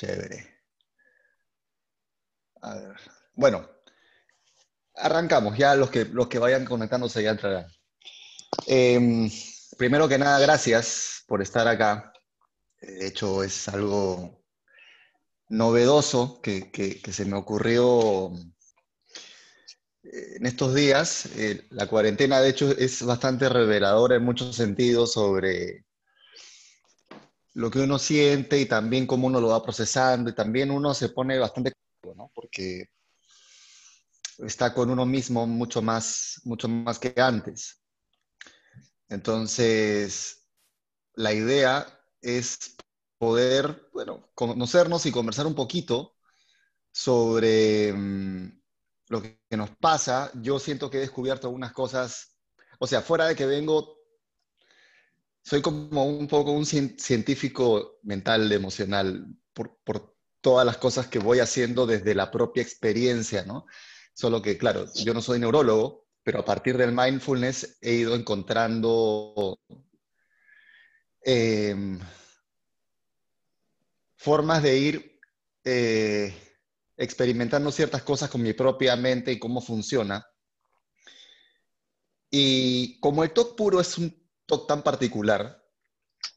Chévere. A ver. Bueno, arrancamos. Ya los que, los que vayan conectándose ya entrarán. Em, primero que nada, gracias por estar acá. De hecho, es algo novedoso que, que se me ocurrió en estos días. Eh, la cuarentena, de hecho, es bastante reveladora en muchos sentidos sobre lo que uno siente y también cómo uno lo va procesando y también uno se pone bastante, ¿no? Porque está con uno mismo mucho más, mucho más que antes. Entonces, la idea es poder, bueno, conocernos y conversar un poquito sobre mm, lo que nos pasa. Yo siento que he descubierto algunas cosas, o sea, fuera de que vengo soy como un poco un científico mental, emocional, por, por, todas las cosas que voy haciendo desde la propia experiencia, ¿no? Solo que, claro, yo no soy neurólogo, pero a partir del mindfulness he ido encontrando em, formas de ir eh, experimentando ciertas cosas con mi propia mente y cómo funciona. Y como el TOC puro es un tan particular,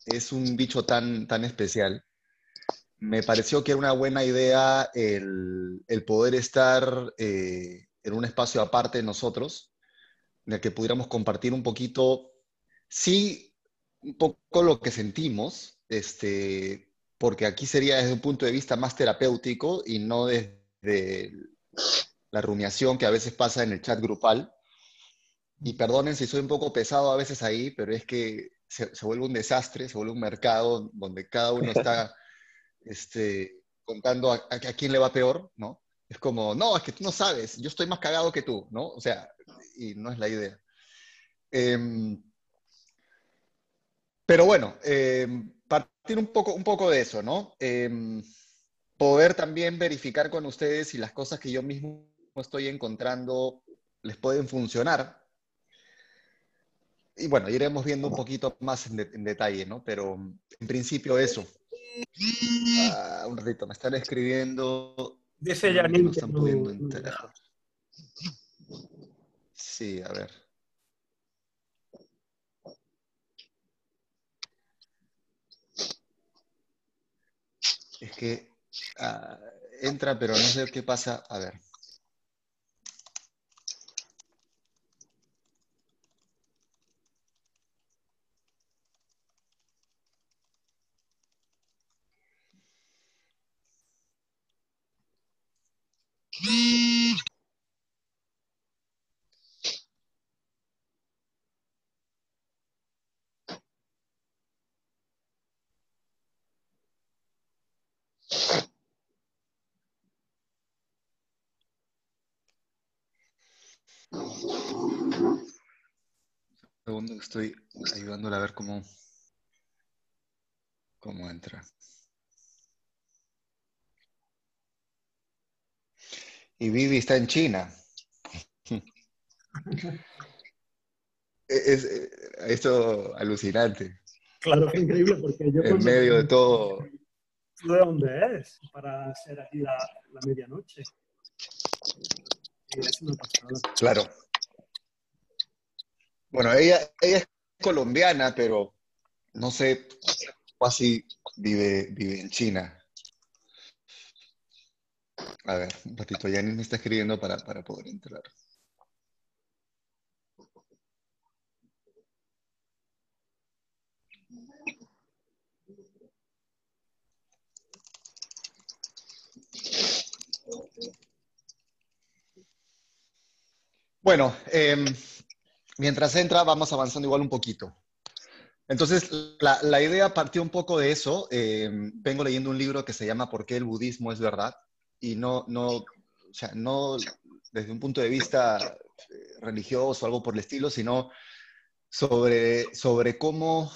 es un bicho tan, tan especial, me pareció que era una buena idea el, poder estar eh, en un espacio aparte de nosotros, en el que pudiéramos compartir un poquito, sí, un poco lo que sentimos, este, porque aquí sería desde un punto de vista más terapéutico y no desde la rumiación que a veces pasa en el chat grupal, y perdonen si soy un poco pesado a veces ahí, pero es que se, vuelve un desastre, se vuelve un mercado donde cada uno está este, contando a, quién le va peor, ¿no? Es como, no, es que tú no sabes, yo estoy más cagado que tú, ¿no? O sea, y no es la idea. Em, pero bueno, em, partir un poco, un poco de eso, ¿no? Em, poder también verificar con ustedes si las cosas que yo mismo estoy encontrando les pueden funcionar y bueno, iremos viendo un poquito más en, detalle, ¿no? Pero en principio eso. Ah, un ratito, me están escribiendo. Dice ya no están pudiendo enterar. Sí, a ver. Es que ah, entra, pero no sé qué pasa. A ver. Segundo estoy ayudándole a ver cómo, cómo entra. Y Vivi está en China. es, esto alucinante. Claro que increíble, porque yo... En medio de todo... ¿De dónde es? Para hacer aquí la, medianoche. Claro. Bueno, ella, ella es colombiana, pero no sé, casi vive, vive en China. A ver, un ratito, Yanis me está escribiendo para, para poder entrar. Bueno, eh, mientras entra, vamos avanzando igual un poquito. Entonces, la, idea partió un poco de eso. Eh, vengo leyendo un libro que se llama ¿Por qué el budismo es verdad? Y no, no, no desde un punto de vista eh, religioso o algo por el estilo, sino sobre, sobre cómo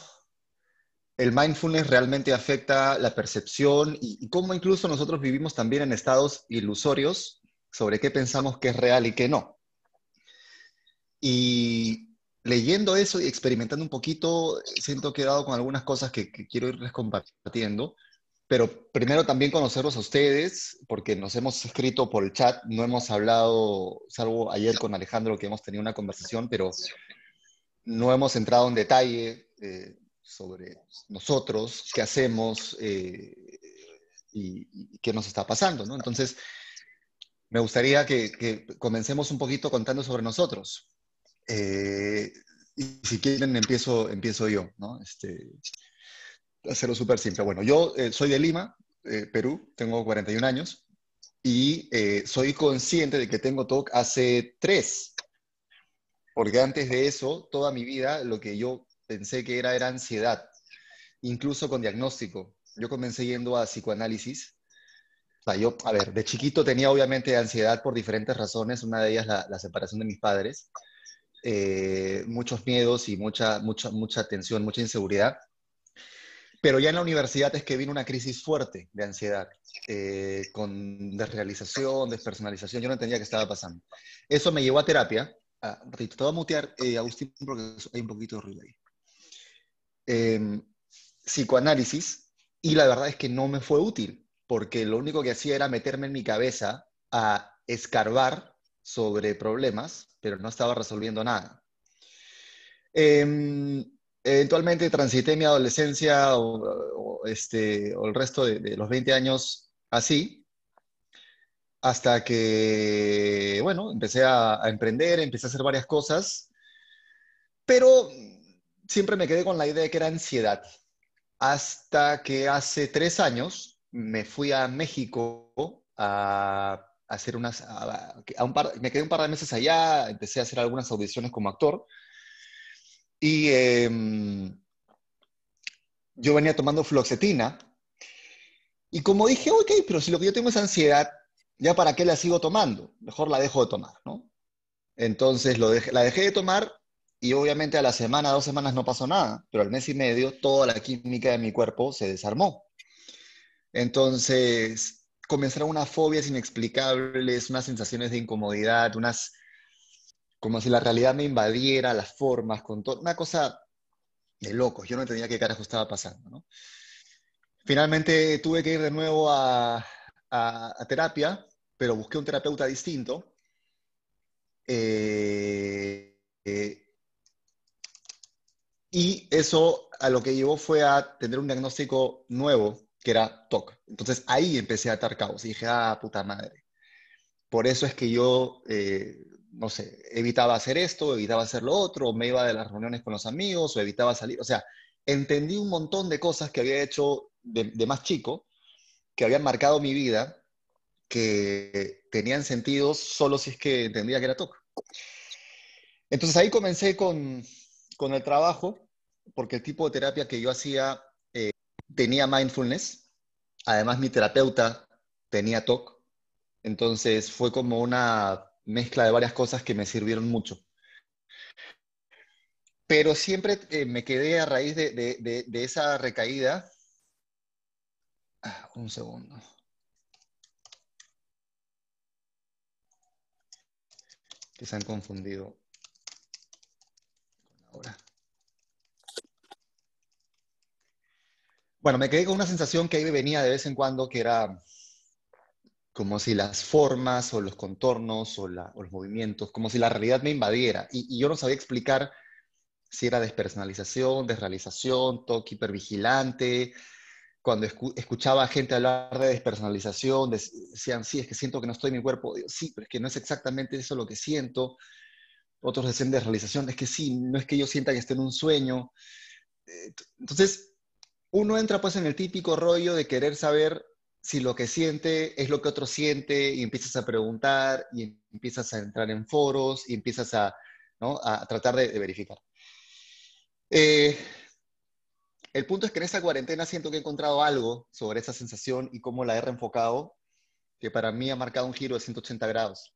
el mindfulness realmente afecta la percepción y, y, cómo incluso nosotros vivimos también en estados ilusorios sobre qué pensamos que es real y qué no. Y leyendo eso y experimentando un poquito, siento que he dado con algunas cosas que, quiero irles compartiendo. pero primero también conocerlos a ustedes, porque nos hemos escrito por el chat, no hemos hablado, salvo ayer con Alejandro que hemos tenido una conversación, pero no hemos entrado en detalle eh, sobre nosotros, qué hacemos eh, y, qué nos está pasando, ¿no? Entonces, me gustaría que, comencemos un poquito contando sobre nosotros. Eh, y si quieren, empiezo, empiezo yo, ¿no? Este, hacerlo súper simple. Bueno, yo eh, soy de Lima, eh, Perú, tengo 41 años y eh, soy consciente de que tengo TOC hace tres, porque antes de eso, toda mi vida, lo que yo pensé que era era ansiedad, incluso con diagnóstico. Yo comencé yendo a psicoanálisis. Yo, a ver, de chiquito tenía obviamente ansiedad por diferentes razones, una de ellas la, la separación de mis padres, muchos miedos y mucha, mucha, mucha tensión, mucha inseguridad. Pero ya en la universidad es que vino una crisis fuerte de ansiedad, eh, con desrealización, despersonalización. Yo no entendía qué estaba pasando. Eso me llevó a terapia. Ah, te voy a mutear, eh, Agustín, porque hay un poquito de ruido ahí. Em, psicoanálisis, y la verdad es que no me fue útil, porque lo único que hacía era meterme en mi cabeza a escarbar sobre problemas, pero no estaba resolviendo nada. Eh, eventualmente transité mi adolescencia o, este, o el resto de, los 20 años así, hasta que, bueno, empecé a, emprender, empecé a hacer varias cosas, pero siempre me quedé con la idea de que era ansiedad, hasta que hace tres años me fui a México a, hacer unas, un me quedé un par de meses allá, empecé a hacer algunas audiciones como actor, y em, yo venía tomando fluoxetina. Y como dije, ok, pero si lo que yo tengo es ansiedad, ¿ya para qué la sigo tomando? Mejor la dejo de tomar, ¿no? Entonces lo la dejé de tomar y obviamente a la semana, dos semanas no pasó nada, pero al mes y medio toda la química de mi cuerpo se desarmó. Entonces comenzaron unas fobias inexplicables, unas sensaciones de incomodidad, unas como si la realidad me invadiera, las formas, con todo, una cosa de locos, yo no entendía qué carajo estaba pasando, ¿no? Finalmente tuve que ir de nuevo a, terapia, pero busqué un terapeuta distinto. Eh, eh, y eso a lo que llevó fue a tener un diagnóstico nuevo, era TOC. Entonces ahí empecé a atar caos y dije, ah, puta madre. Por eso es que yo eh, no sé, evitaba hacer esto, evitaba hacer lo otro, me iba de las reuniones con los amigos, o evitaba salir. O sea, entendí un montón de cosas que había hecho de, más chico, que habían marcado mi vida, que tenían sentido solo si es que entendía que era TOC. Entonces ahí comencé con, el trabajo, porque el tipo de terapia que yo hacía tenía mindfulness, además mi terapeuta tenía TOC, entonces fue como una mezcla de varias cosas que me sirvieron mucho. Pero siempre eh, me quedé a raíz de, esa recaída. Ah, un segundo. Que se han confundido ahora. Bueno, me quedé con una sensación que ahí venía de vez en cuando, que era como si las formas o los contornos o, los movimientos, como si la realidad me invadiera. Y, yo no sabía explicar si era despersonalización, desrealización, toque hipervigilante. Cuando escuchaba a gente hablar de despersonalización, decían, sí, es que siento que no estoy en mi cuerpo. sí, pero es que no es exactamente eso lo que siento. Otros decían desrealización, es que sí, no es que yo sienta que esté en un sueño. Eh, entonces, uno entra pues en el típico rollo de querer saber si lo que siente es lo que otro siente y empiezas a preguntar y empiezas a entrar en foros y empiezas a, tratar de, verificar. Eh, el punto es que en esta cuarentena siento que he encontrado algo sobre esa sensación y cómo la he reenfocado, que para mí ha marcado un giro de 180 grados.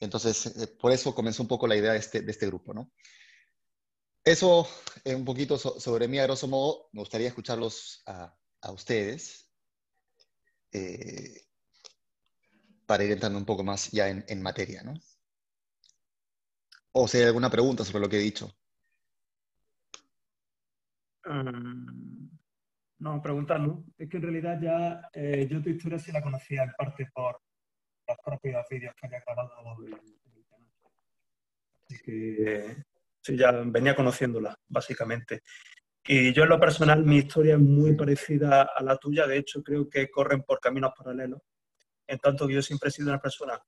Entonces, eh, por eso comenzó un poco la idea de este, este grupo, ¿no? Eso es un poquito sobre mí, a grosso modo. Me gustaría escucharlos a, a ustedes. Eh, para ir entrando un poco más ya en, materia, ¿no? O si hay alguna pregunta sobre lo que he dicho. Um, No, preguntar, ¿no? Es que en realidad ya eh, yo tu historia sí la conocía en parte por los propios vídeos que había grabado en, el canal. Así que sí, ya venía conociéndola, básicamente. Y yo en lo personal, mi historia es muy parecida a la tuya. De hecho, creo que corren por caminos paralelos. En tanto que yo siempre he sido una persona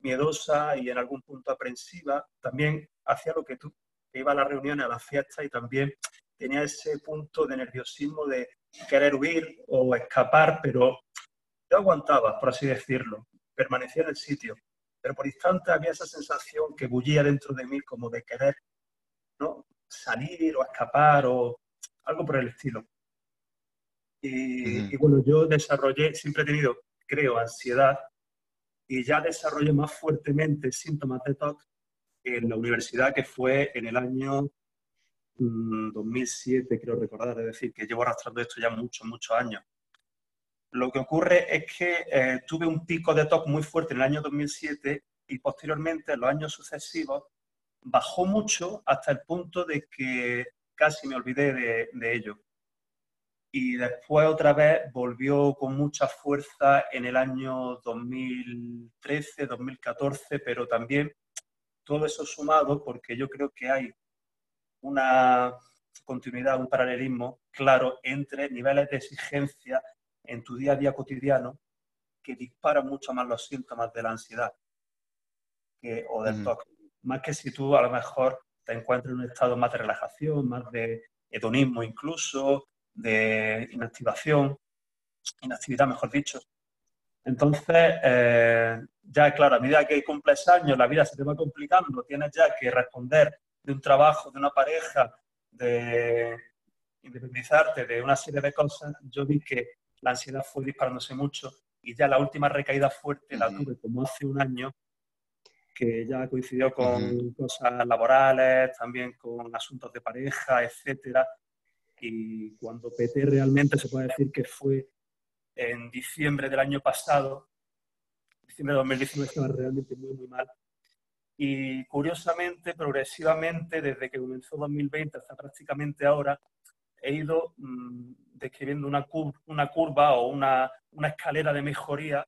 miedosa y en algún punto aprensiva. También hacía lo que tú, iba a las reuniones, a las fiestas y también tenía ese punto de nerviosismo de querer huir o escapar, pero yo aguantaba, por así decirlo, permanecía en el sitio. Pero por instantes había esa sensación que bullía dentro de mí como de querer ¿no? salir o escapar o algo por el estilo. Y, y, bueno, yo desarrollé, siempre he tenido, creo, ansiedad y ya desarrollé más fuertemente síntomas de TOC en la universidad, que fue en el año 2007, mm, creo recordar, es decir, que llevo arrastrando esto ya muchos, muchos años. Lo que ocurre es que eh, tuve un pico de TOC muy fuerte en el año 2007 y posteriormente, en los años sucesivos, bajó mucho hasta el punto de que casi me olvidé de, de ello. Y después otra vez volvió con mucha fuerza en el año 2013, 2014, pero también todo eso sumado porque yo creo que hay una continuidad, un paralelismo claro entre niveles de exigencia en tu día a día cotidiano que disparan mucho más los síntomas de la ansiedad o del TOC. Más que si tú a lo mejor te encuentras en un estado más de relajación, más de hedonismo incluso, de inactivación, inactividad mejor dicho. Entonces, eh, ya claro, a medida que cumples años, la vida se te va complicando, tienes ya que responder de un trabajo, de una pareja, de independizarte de una serie de cosas, yo vi que la ansiedad fue disparándose mucho y ya la última recaída fuerte la tuve como hace un año, que ya coincidió con cosas laborales, también con asuntos de pareja, etcétera. Y cuando peté realmente se puede decir que fue en diciembre del año pasado, diciembre de 2019 estaba realmente muy, muy mal. Y curiosamente, progresivamente, desde que comenzó 2020 hasta prácticamente ahora, he ido mmm, describiendo una, cur una, curva o una, una, escalera de mejoría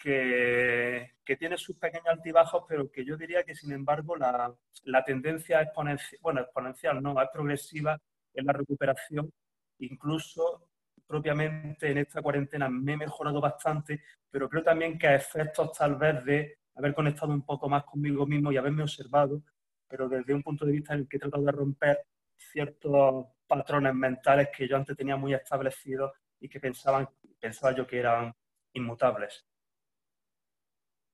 que, que, tiene sus pequeños altibajos, pero que yo diría que, sin embargo, la, la tendencia exponencial, bueno, exponencial no, es progresiva en la recuperación. Incluso propiamente en esta cuarentena me he mejorado bastante, pero creo también que a efectos tal vez de haber conectado un poco más conmigo mismo y haberme observado, pero desde un punto de vista en el que he tratado de romper ciertos patrones mentales que yo antes tenía muy establecidos y que pensaban, pensaba yo que eran inmutables.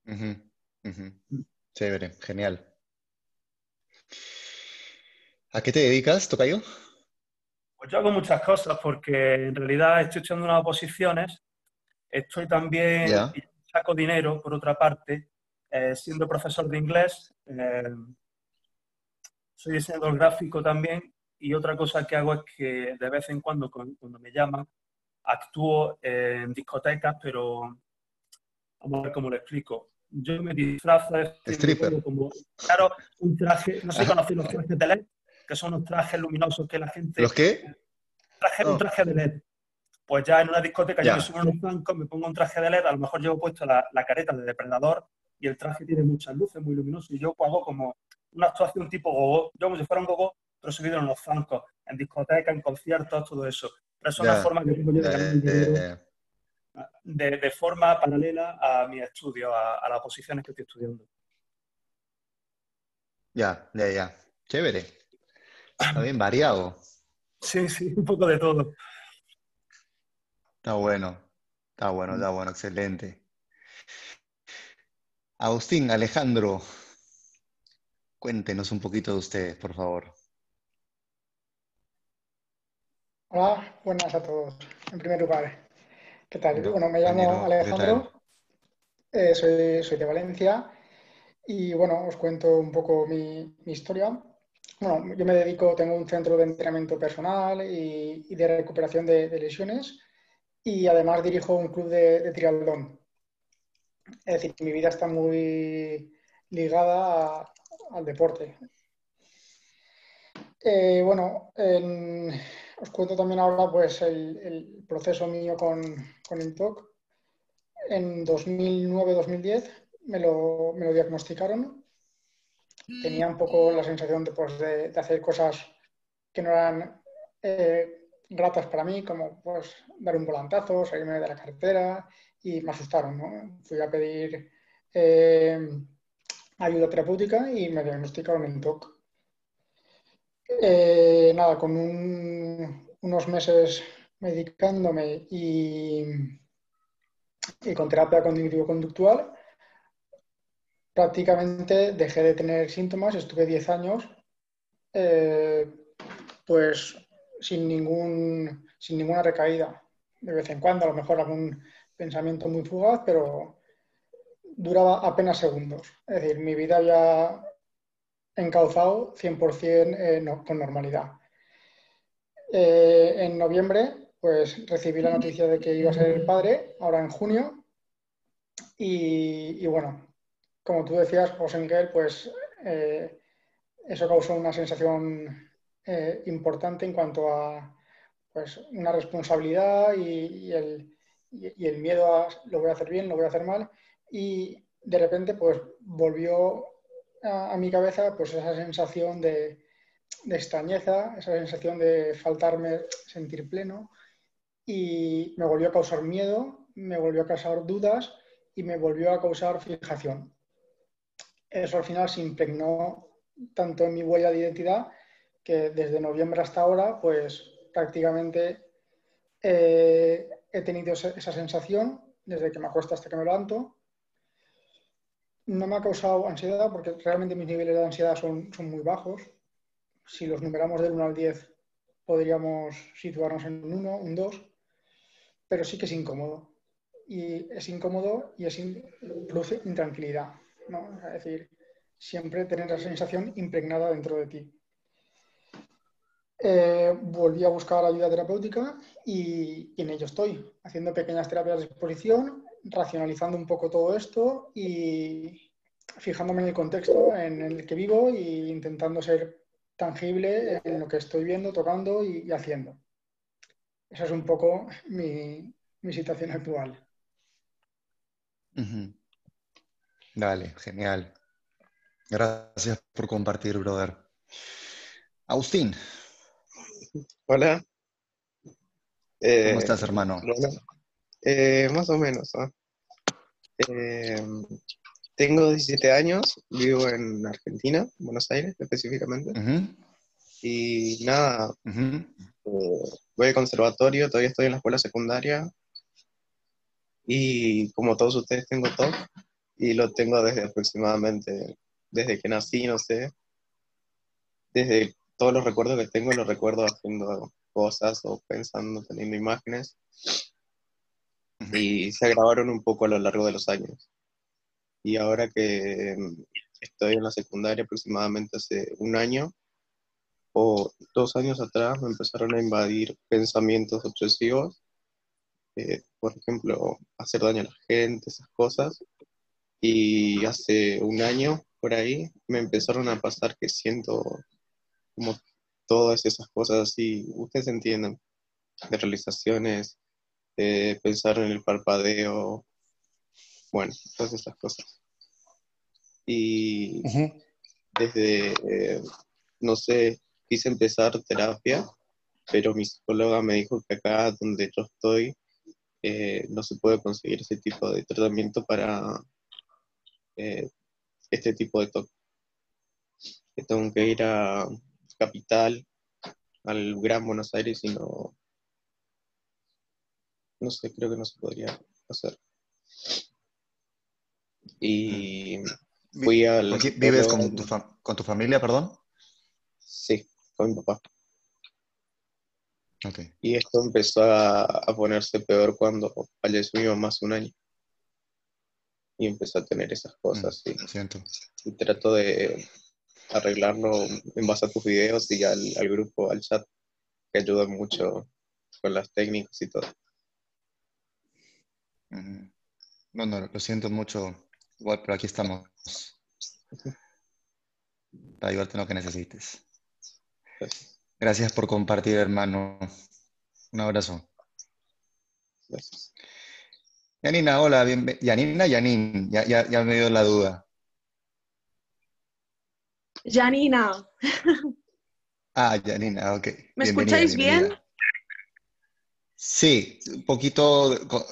Uh -huh, uh -huh. Chévere, genial. ¿A qué te dedicas, Tocayo? Pues yo hago muchas cosas porque en realidad estoy echando unas oposiciones, estoy también, yeah. saco dinero por otra parte, eh, siendo profesor de inglés, eh, soy diseñador gráfico también y otra cosa que hago es que de vez en cuando, cuando me llaman, actúo en discotecas, pero vamos a ver cómo lo explico. Yo me disfrazo de como, claro, un traje, no sé si conocéis los trajes de LED, que son unos trajes luminosos que la gente... ¿Los qué? Traje, Un traje de LED. Pues ya en una discoteca ya. yo me subo en un banco, me pongo un traje de LED, a lo mejor llevo puesto la, la careta de depredador y el traje tiene muchas luces, muy luminoso, y yo hago como una actuación tipo gogo, yo como si fuera un gogo, pero subido en los zancos, en discotecas, en conciertos, todo eso. Pero es una forma que tengo yo de ganar dinero de, de, forma paralela a mi estudio, a, a, las posiciones que estoy estudiando. Ya, ya, ya. Chévere. Está bien variado. Sí, sí, un poco de todo. Está bueno, está bueno, está bueno, excelente. Agustín, Alejandro, cuéntenos un poquito de ustedes, por favor. Hola, buenas a todos. En primer lugar, ¿qué tal? Bueno, me llamo Alejandro, eh, soy, soy, de Valencia y bueno, os cuento un poco mi, mi, historia. Bueno, yo me dedico, tengo un centro de entrenamiento personal y, y de recuperación de, de, lesiones y además dirijo un club de, de triatlón. Es decir, mi vida está muy ligada a, al deporte. Eh, bueno, en, os cuento también ahora pues el, proceso mío con, con el TOC. En 2009-2010 me lo, me lo, diagnosticaron. Tenía un poco la sensación de, pues, de, hacer cosas que no eran eh, gratas para mí, como pues dar un volantazo, salirme de la carretera y me asustaron. ¿no? Fui a pedir eh, ayuda terapéutica y me diagnosticaron el TOC. Eh, nada, con unos meses medicándome y, con terapia cognitivo-conductual, prácticamente dejé de tener síntomas, estuve 10 años, eh, pues sin, ningún, sin ninguna recaída. De vez en cuando, a lo mejor algún pensamiento muy fugaz, pero duraba apenas segundos. Es decir, mi vida ya encauzado 100% eh, con normalidad. Eh, en noviembre, pues recibí la noticia de que iba a ser el padre, ahora en junio, y, bueno, como tú decías, José Miguel, pues eh, eso causó una sensación importante en cuanto a pues, una responsabilidad y, el, y, el, miedo a lo voy a hacer bien, lo voy a hacer mal, y de repente pues volvió a, mi cabeza pues esa sensación de, extrañeza, esa sensación de faltarme sentir pleno y me volvió a causar miedo, me volvió a causar dudas y me volvió a causar fijación. Eso al final se impregnó tanto en mi huella de identidad que desde noviembre hasta ahora pues prácticamente eh, he tenido esa sensación desde que me acuesto hasta que me levanto no me ha causado ansiedad porque realmente mis niveles de ansiedad son, son muy bajos. Si los numeramos del 1 al 10, podríamos situarnos en un 1, un 2, pero sí que es incómodo. Y es incómodo y es produce intranquilidad. ¿no? Es decir, siempre tener esa sensación impregnada dentro de ti. Eh, volví a buscar ayuda terapéutica y, y, en ello estoy, haciendo pequeñas terapias de exposición, racionalizando un poco todo esto y fijándome en el contexto en el que vivo e intentando ser tangible en lo que estoy viendo, tocando y, haciendo. Esa es un poco mi, situación actual. Dale, genial. Gracias por compartir, brother. Agustín. Hola. ¿Cómo eh, estás, hermano? Eh, más o menos. Eh, tengo 17 años, vivo en Argentina, Buenos Aires específicamente. Y nada, voy al conservatorio, todavía estoy en la escuela secundaria. Y como todos ustedes tengo todo y lo tengo desde aproximadamente, desde que nací, no sé. Desde todos los recuerdos que tengo, los recuerdo haciendo cosas o pensando, teniendo imágenes y se agravaron un poco a lo largo de los años. Y ahora que mm, estoy en la secundaria aproximadamente hace un año o dos años atrás me empezaron a invadir pensamientos obsesivos, eh, por ejemplo, hacer daño a la gente, esas cosas. Y hace un año por ahí me empezaron a pasar que siento como todas esas cosas así, ustedes entienden, de realizaciones eh, pensar en el parpadeo, bueno, todas esas cosas. Y desde, eh, no sé, quise empezar terapia, pero mi psicóloga me dijo que acá donde yo estoy eh, no se puede conseguir ese tipo de tratamiento para este tipo de toque. Que tengo que ir a capital, al Gran Buenos Aires y no, no sé, creo que no se podría hacer. Y fui al... ¿Vives con tu, con tu familia, perdón? Sí, con mi papá. Y esto empezó a, ponerse peor cuando falleció mi mamá hace un año. Y empezó a tener esas cosas. Mm, siento. Y trato de arreglarlo en base a tus videos y al, al grupo, al chat, que ayuda mucho con las técnicas y todo. Bueno, lo siento mucho, igual, pero aquí estamos para ayudarte en lo que necesites. Gracias por compartir, hermano. Un abrazo. Gracias. Yanina, hola, bienvenida. Yanina, Yanin, ya, ya, ya me dio la duda. Yanina. Ah, Yanina, ok. ¿Me escucháis bien? Sí, un poquito, con,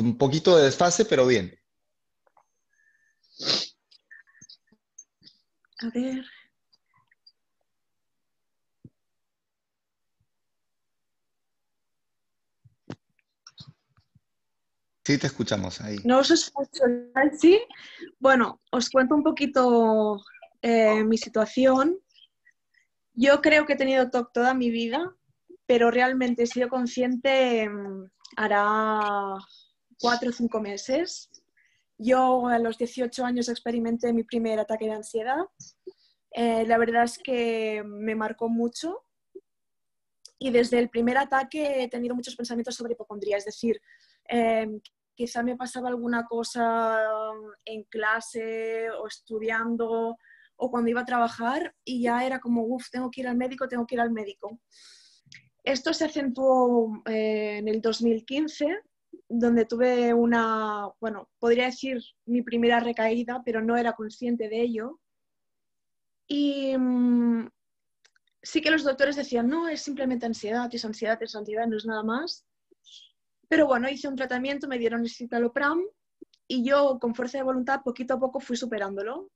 un poquito de desfase, pero bien. A ver. Sí, te escuchamos ahí. No os escucho, ¿sí? Bueno, os cuento un poquito eh, mi situación. Yo creo que he tenido TOC toda mi vida, pero realmente he sido consciente mm, hará cuatro o cinco meses. Yo a los 18 años experimenté mi primer ataque de ansiedad. Eh, la verdad es que me marcó mucho y desde el primer ataque he tenido muchos pensamientos sobre hipocondría, es decir, eh, quizá me pasaba alguna cosa en clase o estudiando o cuando iba a trabajar y ya era como, uff, tengo que ir al médico, tengo que ir al médico. Esto se acentuó eh, en el 2015, donde tuve una, bueno, podría decir mi primera recaída, pero no era consciente de ello. Y mm, sí que los doctores decían, no, es simplemente ansiedad, es ansiedad, es ansiedad, no es nada más. Pero bueno, hice un tratamiento, me dieron el citalopram y yo con fuerza de voluntad poquito a poco fui superándolo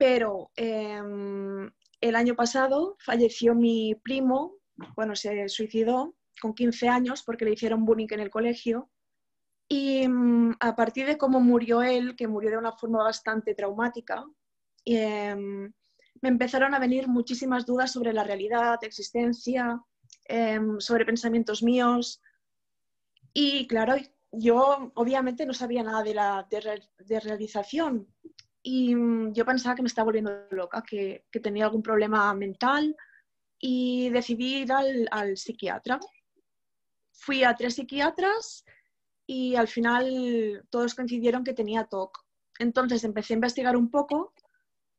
pero em, el año pasado falleció mi primo, bueno, se suicidó con 15 años porque le hicieron bullying en el colegio. Y mm, a partir de cómo murió él, que murió de una forma bastante traumática, em, me empezaron a venir muchísimas dudas sobre la realidad, existencia, em, sobre pensamientos míos. Y claro, yo obviamente no sabía nada de la de realización, y mm, yo pensaba que me estaba volviendo loca, que, que tenía algún problema mental y decidí ir al, al, psiquiatra. Fui a tres psiquiatras y al final todos coincidieron que tenía TOC. Entonces empecé a investigar un poco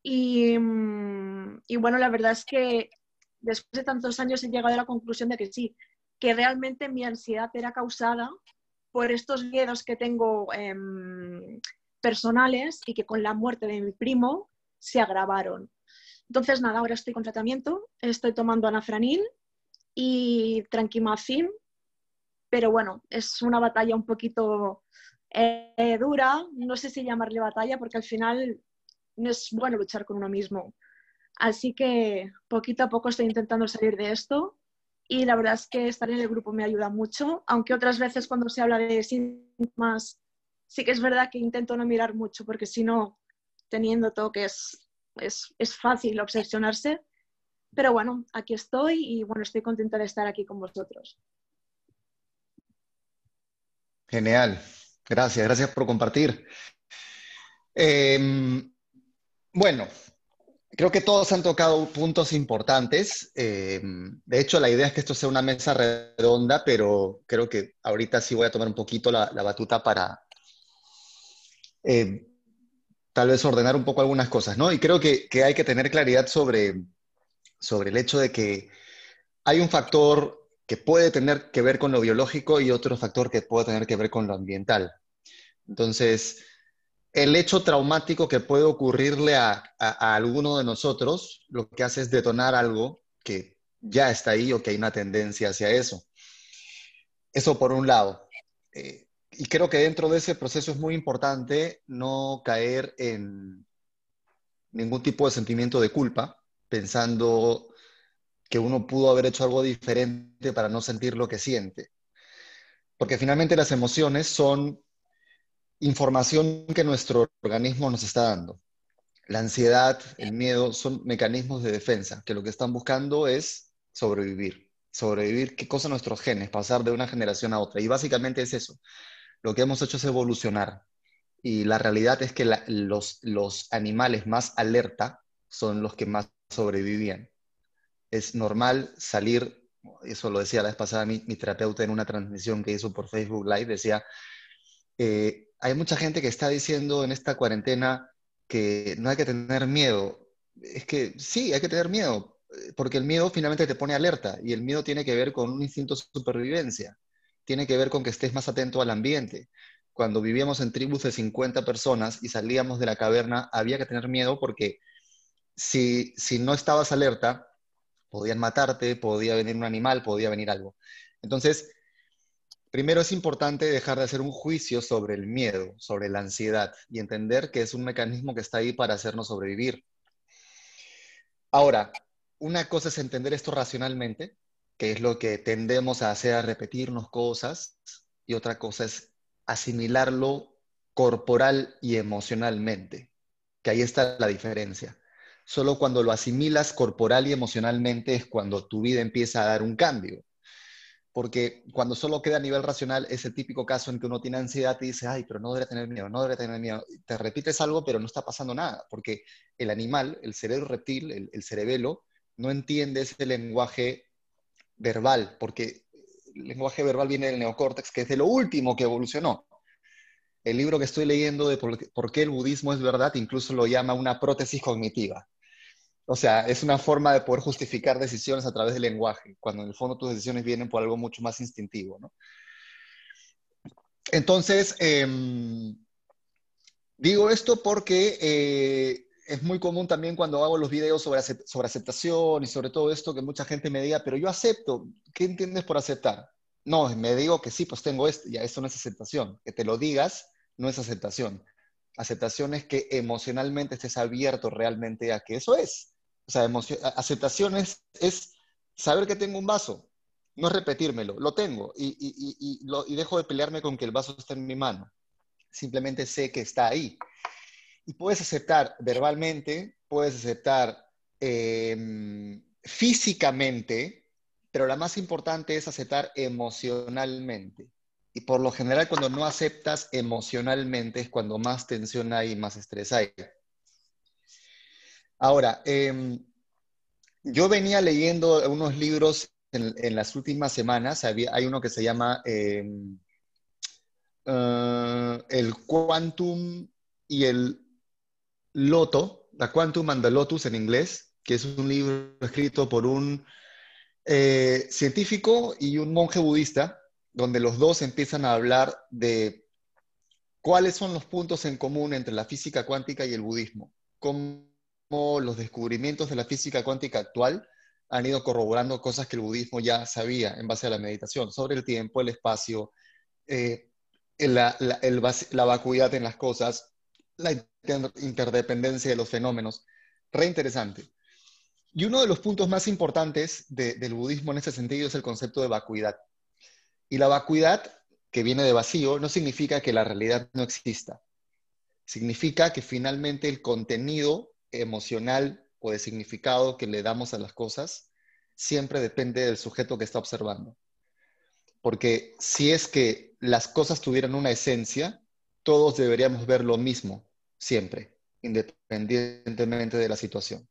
y, mm, y, bueno, la verdad es que después de tantos años he llegado a la conclusión de que sí, que realmente mi ansiedad era causada por estos miedos que tengo eh, personales y que con la muerte de mi primo se agravaron. Entonces, nada, ahora estoy con tratamiento, estoy tomando anafranil y tranquimacin, pero bueno, es una batalla un poquito eh, dura, no sé si llamarle batalla porque al final no es bueno luchar con uno mismo. Así que poquito a poco estoy intentando salir de esto y la verdad es que estar en el grupo me ayuda mucho, aunque otras veces cuando se habla de síntomas sí que es verdad que intento no mirar mucho porque si no, teniendo toques es, es fácil obsesionarse. Pero bueno, aquí estoy y bueno, estoy contenta de estar aquí con vosotros. Genial, gracias, gracias por compartir. Eh, bueno, creo que todos han tocado puntos importantes. Eh, de hecho, la idea es que esto sea una mesa redonda, pero creo que ahorita sí voy a tomar un poquito la, batuta para, eh, tal vez ordenar un poco algunas cosas, ¿no? Y creo que, hay que tener claridad sobre, sobre el hecho de que hay un factor que puede tener que ver con lo biológico y otro factor que puede tener que ver con lo ambiental. Entonces, el hecho traumático que puede ocurrirle a, alguno de nosotros, lo que hace es detonar algo que ya está ahí o que hay una tendencia hacia eso. Eso por un lado. Eh, y creo que dentro de ese proceso es muy importante no caer en ningún tipo de sentimiento de culpa, pensando que uno pudo haber hecho algo diferente para no sentir lo que siente. Porque finalmente las emociones son información que nuestro organismo nos está dando. La ansiedad, el miedo son mecanismos de defensa, que lo que están buscando es sobrevivir. Sobrevivir, qué cosa nuestros genes, pasar de una generación a otra. Y básicamente es eso lo que hemos hecho es evolucionar. Y la realidad es que los, los animales más alerta son los que más sobrevivían. Es normal salir, eso lo decía la vez pasada mi, terapeuta en una transmisión que hizo por Facebook Live, decía, eh, hay mucha gente que está diciendo en esta cuarentena que no hay que tener miedo. Es que sí, hay que tener miedo. porque el miedo finalmente te pone alerta y el miedo tiene que ver con un instinto de supervivencia, tiene que ver con que estés más atento al ambiente. Cuando vivíamos en tribus de 50 personas y salíamos de la caverna, había que tener miedo porque si, si no estabas alerta, podían matarte, podía venir un animal, podía venir algo. Entonces, primero es importante dejar de hacer un juicio sobre el miedo, sobre la ansiedad y entender que es un mecanismo que está ahí para hacernos sobrevivir. Ahora, una cosa es entender esto racionalmente, que es lo que tendemos a hacer, a repetirnos cosas, y otra cosa es asimilarlo corporal y emocionalmente, que ahí está la diferencia. Solo cuando lo asimilas corporal y emocionalmente es cuando tu vida empieza a dar un cambio. Porque cuando solo queda a nivel racional es el típico caso en que uno tiene ansiedad y dice, ay, pero no debería tener miedo, no debería tener miedo. Te repites algo, pero no está pasando nada, porque el animal, el cerebro reptil, el, el cerebelo, no entiende ese lenguaje verbal, porque el lenguaje verbal viene del neocórtex, que es de lo último que evolucionó. El libro que estoy leyendo de por, qué el budismo es verdad incluso lo llama una prótesis cognitiva. O sea, es una forma de poder justificar decisiones a través del lenguaje, cuando en el fondo tus decisiones vienen por algo mucho más instintivo. Entonces, em, digo esto porque eh, es muy común también cuando hago los videos sobre, sobre aceptación y sobre todo esto que mucha gente me diga, pero yo acepto, ¿qué entiendes por aceptar? No, me digo que sí, pues tengo esto, ya esto no es aceptación. Que te lo digas no es aceptación. Aceptación es que emocionalmente estés abierto realmente a que eso es. O sea, aceptación es, saber que tengo un vaso, no es repetírmelo, lo tengo y, y dejo de pelearme con que el vaso está en mi mano. Simplemente sé que está ahí. Y puedes aceptar verbalmente, puedes aceptar em, físicamente, pero la más importante es aceptar emocionalmente. Y por lo general cuando no aceptas emocionalmente es cuando más tensión hay y más estrés hay. Ahora, em, yo venía leyendo unos libros en, las últimas semanas. hay uno que se llama em, eh, El Quantum y el Loto, La Quantum and the Lotus en inglés, que es un libro escrito por un eh, científico y un monje budista, donde los dos empiezan a hablar de cuáles son los puntos en común entre la física cuántica y el budismo, los descubrimientos de la física cuántica actual han ido corroborando cosas que el budismo ya sabía en base a la meditación, sobre el tiempo, el espacio, eh, la, la vacuidad en las cosas, la interdependencia de los fenómenos. Re interesante. Y uno de los puntos más importantes del budismo en ese sentido es el concepto de vacuidad. Y la vacuidad, que viene de vacío, no significa que la realidad no exista. Significa que finalmente el contenido emocional o de significado que le damos a las cosas siempre depende del sujeto que está observando. Porque si es que las cosas tuvieran una esencia, todos deberíamos ver lo mismo siempre, independientemente de la situación.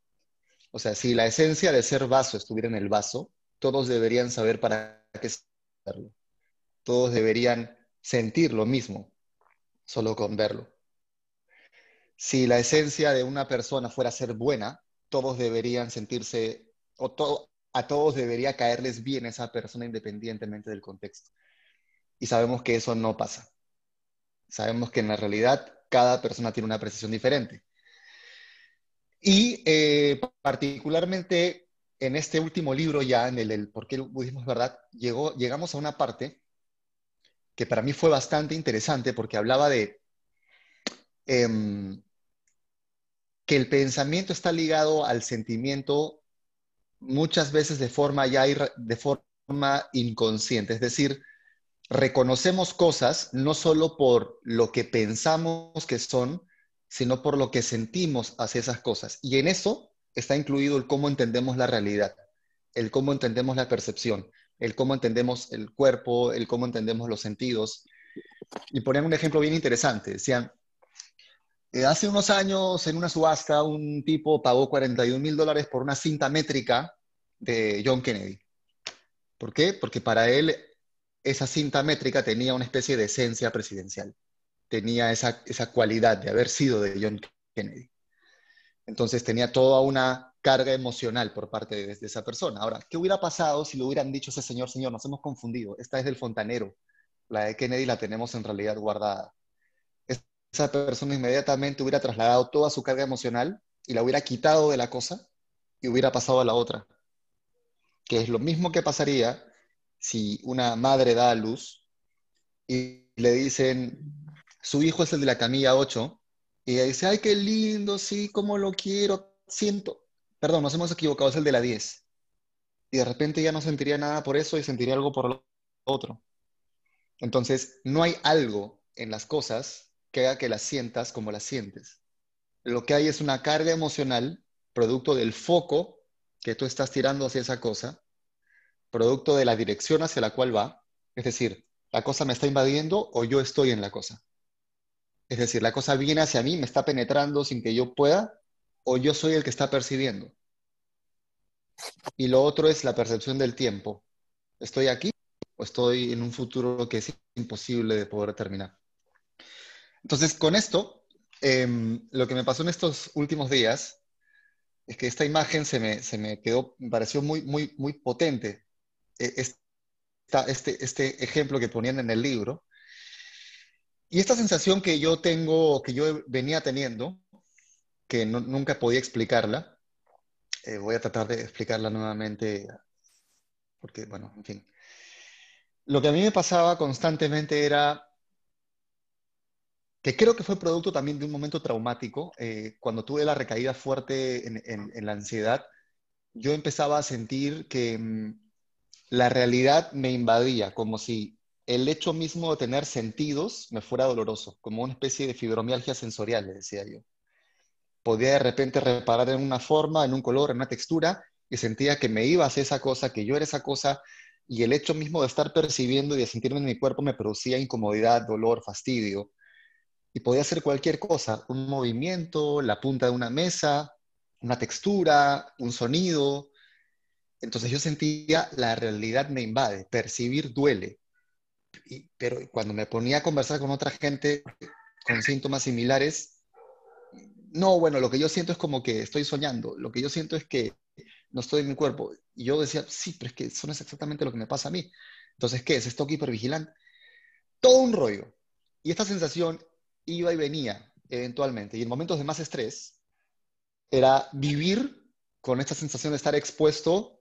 O sea, si la esencia de ser vaso estuviera en el vaso, todos deberían saber para qué hacerlo. Todos deberían sentir lo mismo, solo con verlo. Si la esencia de una persona fuera ser buena, todos deberían sentirse, o a todos debería caerles bien esa persona independientemente del contexto. Y sabemos que eso no pasa. Sabemos que en la realidad cada persona tiene una precisión diferente. Y eh, particularmente en este último libro ya, en el, ¿Por qué el budismo es verdad?, llegó, llegamos a una parte que para mí fue bastante interesante porque hablaba de em, que el pensamiento está ligado al sentimiento muchas veces de forma ya de forma inconsciente, es decir, reconocemos cosas no solo por lo que pensamos que son, sino por lo que sentimos hacia esas cosas. Y en eso está incluido el cómo entendemos la realidad, el cómo entendemos la percepción, el cómo entendemos el cuerpo, el cómo entendemos los sentidos. Y ponían un ejemplo bien interesante. Decían, eh, hace unos años en una subasta un tipo pagó 41 mil dólares por una cinta métrica de John Kennedy. ¿Por qué? Porque para él esa cinta métrica tenía una especie de esencia presidencial, tenía esa, esa cualidad de haber sido de John Kennedy. Entonces tenía toda una carga emocional por parte de, esa persona. Ahora, ¿qué hubiera pasado si le hubieran dicho a ese señor, señor, nos hemos confundido, esta es del fontanero, la de Kennedy la tenemos en realidad guardada? Esa persona inmediatamente hubiera trasladado toda su carga emocional y la hubiera quitado de la cosa y hubiera pasado a la otra. Que es lo mismo que pasaría si una madre da a luz y le dicen, su hijo es el de la camilla 8, y ella dice, ay, qué lindo, sí, cómo lo quiero, siento, perdón, nos hemos equivocado, es el de la 10. Y de repente ya no sentiría nada por eso y sentiría algo por lo otro. Entonces, no hay algo en las cosas que haga que las sientas como las sientes. Lo que hay es una carga emocional producto del foco que tú estás tirando hacia esa cosa, producto de la dirección hacia la cual va. Es decir, la cosa me está invadiendo o yo estoy en la cosa. Es decir, la cosa viene hacia mí, me está penetrando sin que yo pueda, o yo soy el que está percibiendo. Y lo otro es la percepción del tiempo. ¿Estoy aquí o estoy en un futuro que es imposible de poder terminar? Entonces, con esto, em, lo que me pasó en estos últimos días es que esta imagen se me, se me quedó, me pareció muy, muy, muy potente. E, este, este ejemplo que ponían en el libro. Y esta sensación que yo tengo, que yo venía teniendo, que nunca podía explicarla, eh, voy a tratar de explicarla nuevamente, porque, bueno, en fin. Lo que a mí me pasaba constantemente era que creo que fue producto también de un momento traumático. Eh, cuando tuve la recaída fuerte en, la ansiedad, yo empezaba a sentir que mm, la realidad me invadía, como si el hecho mismo de tener sentidos me fuera doloroso, como una especie de fibromialgia sensorial, le decía yo. Podía de repente reparar en una forma, en un color, en una textura, y sentía que me iba hacia esa cosa, que yo era esa cosa, y el hecho mismo de estar percibiendo y de sentirme en mi cuerpo me producía incomodidad, dolor, fastidio. Y podía hacer cualquier cosa, un movimiento, la punta de una mesa, una textura, un sonido, entonces yo sentía la realidad me invade, percibir duele. pero cuando me ponía a conversar con otra gente con síntomas similares, no, bueno, lo que yo siento es como que estoy soñando, lo que yo siento es que no estoy en mi cuerpo. Y yo decía, sí, pero es que eso no es exactamente lo que me pasa a mí. Entonces, ¿qué es? ¿Estoy hipervigilante? Todo un rollo. Y esta sensación iba y venía eventualmente. Y en momentos de más estrés, era vivir con esta sensación de estar expuesto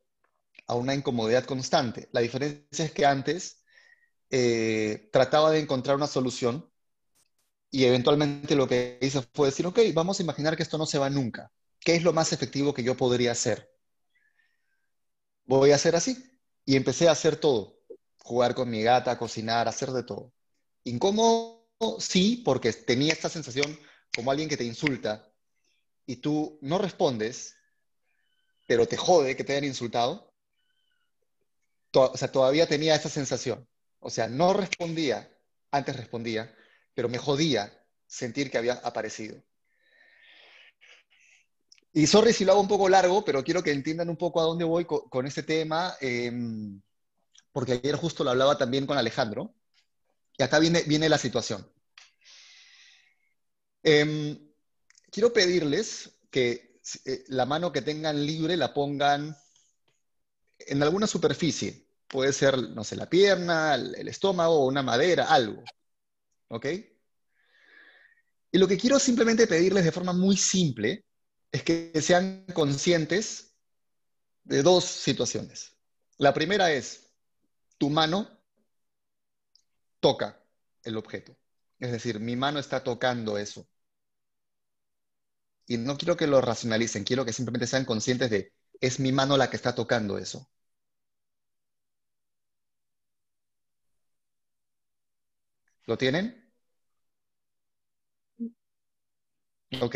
a una incomodidad constante. La diferencia es que antes eh, trataba de encontrar una solución y eventualmente lo que hice fue decir, ok, vamos a imaginar que esto no se va nunca. ¿Qué es lo más efectivo que yo podría hacer? Voy a hacer así. Y empecé a hacer todo. Jugar con mi gata, cocinar, hacer de todo. Incómodo, sí, porque tenía esta sensación como alguien que te insulta y tú no respondes, pero te jode que te hayan insultado o sea, todavía tenía esa sensación. O sea, no respondía, antes respondía, pero me jodía sentir que había aparecido. Y sorry si lo hago un poco largo, pero quiero que entiendan un poco a dónde voy con, este tema, em, porque ayer justo lo hablaba también con Alejandro, y acá viene, viene la situación. Em, quiero pedirles que eh, la mano que tengan libre la pongan en alguna superficie. Puede ser, no sé, la pierna, el estómago, una madera, algo. ¿Ok? Y lo que quiero simplemente pedirles de forma muy simple es que sean conscientes de dos situaciones. La primera es, tu mano toca el objeto. Es decir, mi mano está tocando eso. Y no quiero que lo racionalicen, quiero que simplemente sean conscientes de, es mi mano la que está tocando eso. ¿Lo tienen? Ok.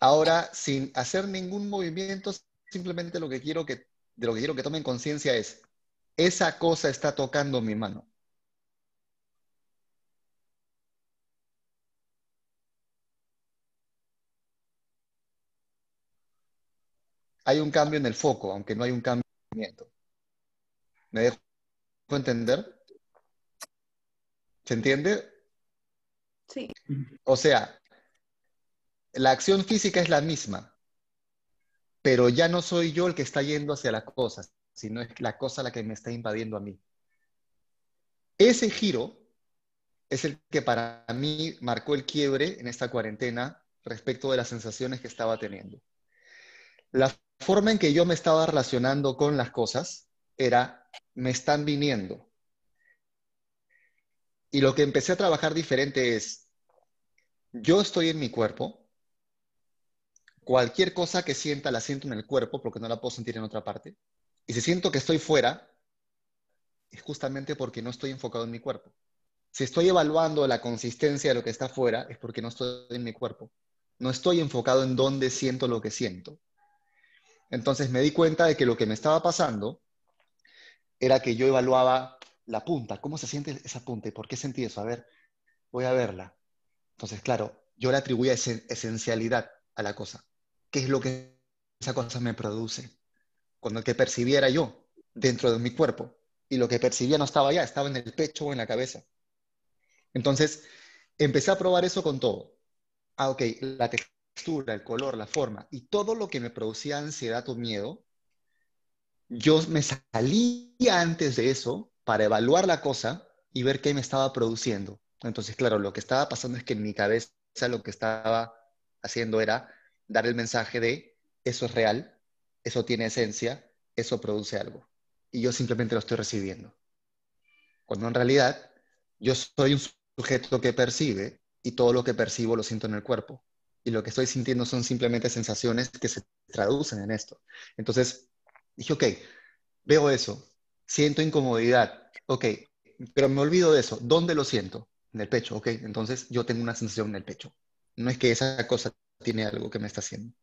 Ahora, sin hacer ningún movimiento, simplemente lo que quiero que, de lo que quiero que tomen conciencia es, esa cosa está tocando mi mano. Hay un cambio en el foco, aunque no hay un cambio en el movimiento. ¿Me dejo entender? ¿Se entiende? Sí. O sea, la acción física es la misma, pero ya no soy yo el que está yendo hacia las cosas, sino es la cosa la que me está invadiendo a mí. Ese giro es el que para mí marcó el quiebre en esta cuarentena respecto de las sensaciones que estaba teniendo. La forma en que yo me estaba relacionando con las cosas era, me están viniendo. Y lo que empecé a trabajar diferente es, yo estoy en mi cuerpo, cualquier cosa que sienta la siento en el cuerpo porque no la puedo sentir en otra parte. Y si siento que estoy fuera, es justamente porque no estoy enfocado en mi cuerpo. Si estoy evaluando la consistencia de lo que está fuera, es porque no estoy en mi cuerpo. No estoy enfocado en dónde siento lo que siento. Entonces me di cuenta de que lo que me estaba pasando era que yo evaluaba la punta, cómo se siente esa punta y por qué sentí eso. A ver, voy a verla. Entonces, claro, yo le atribuía esencialidad a la cosa. ¿Qué es lo que esa cosa me produce? Cuando que percibiera yo dentro de mi cuerpo y lo que percibía no estaba allá, estaba en el pecho o en la cabeza. Entonces, empecé a probar eso con todo. Ah, ok, la textura, el color, la forma y todo lo que me producía ansiedad o miedo, yo me salía antes de eso para evaluar la cosa y ver qué me estaba produciendo. Entonces, claro, lo que estaba pasando es que en mi cabeza lo que estaba haciendo era dar el mensaje de eso es real, eso tiene esencia, eso produce algo y yo simplemente lo estoy recibiendo. Cuando en realidad yo soy un sujeto que percibe y todo lo que percibo lo siento en el cuerpo. Y lo que estoy sintiendo son simplemente sensaciones que se traducen en esto. Entonces dije, ok, veo eso, siento incomodidad, ok, pero me olvido de eso. ¿Dónde lo siento? En el pecho, ok. Entonces yo tengo una sensación en el pecho. No es que esa cosa tiene algo que me está haciendo.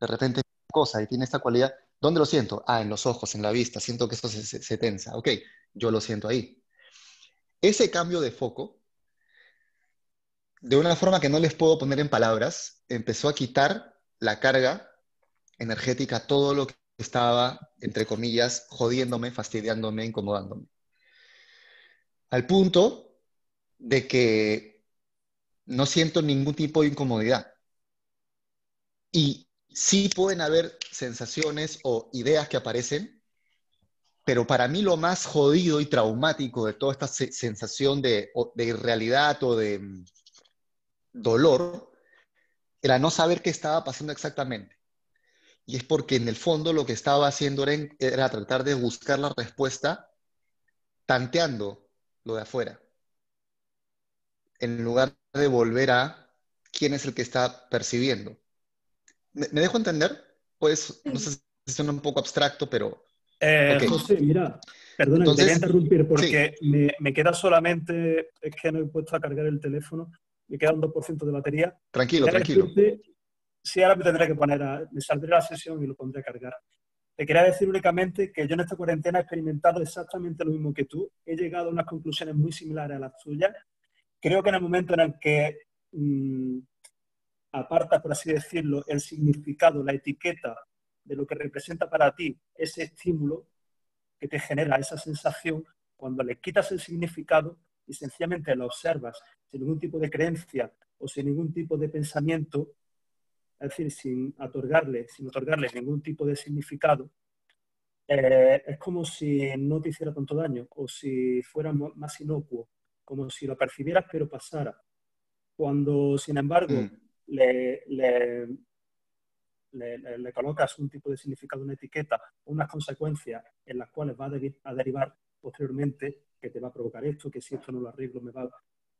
De repente, cosa y tiene esta cualidad, ¿Dónde lo siento? Ah, en los ojos, en la vista. Siento que esto se, tensa. Ok, yo lo siento ahí. Ese cambio de foco, de una forma que no les puedo poner en palabras, empezó a quitar la carga energética, todo lo que estaba, entre comillas, jodiéndome, fastidiándome, incomodándome. Al punto de que no siento ningún tipo de incomodidad. Y sí pueden haber sensaciones o ideas que aparecen, pero para mí lo más jodido y traumático de toda esta sensación de, irrealidad o de dolor era no saber qué estaba pasando exactamente. Y es porque en el fondo lo que estaba haciendo era, era tratar de buscar la respuesta tanteando lo de afuera, en lugar de volver a quién es el que está percibiendo. ¿Me, dejo entender? Pues, no sé si suena un poco abstracto, pero... Eh, José, mira, perdona, te voy a interrumpir porque me, queda solamente, es que no he puesto a cargar el teléfono, me queda un 2% de batería. Tranquilo, tranquilo. sí, ahora me tendré que poner, a, me saldré la sesión y lo pondré a cargar. Te quería decir únicamente que yo en esta cuarentena he experimentado exactamente lo mismo que tú. He llegado a unas conclusiones muy similares a las tuyas. Creo que en el momento en el que mm, aparta, por así decirlo, el significado, la etiqueta de lo que representa para ti ese estímulo que te genera esa sensación, cuando le quitas el significado y sencillamente lo observas sin ningún tipo de creencia o sin ningún tipo de pensamiento, es decir, sin otorgarle, sin otorgarle ningún tipo de significado, eh, es como si no te hiciera tanto daño o si fuera más inocuo, como si lo percibieras pero pasara. Cuando, sin embargo, mm le, le, colocas un tipo de significado, una etiqueta, unas consecuencias en las cuales va a, derivar posteriormente que te va a provocar esto, que si esto no lo arreglo me va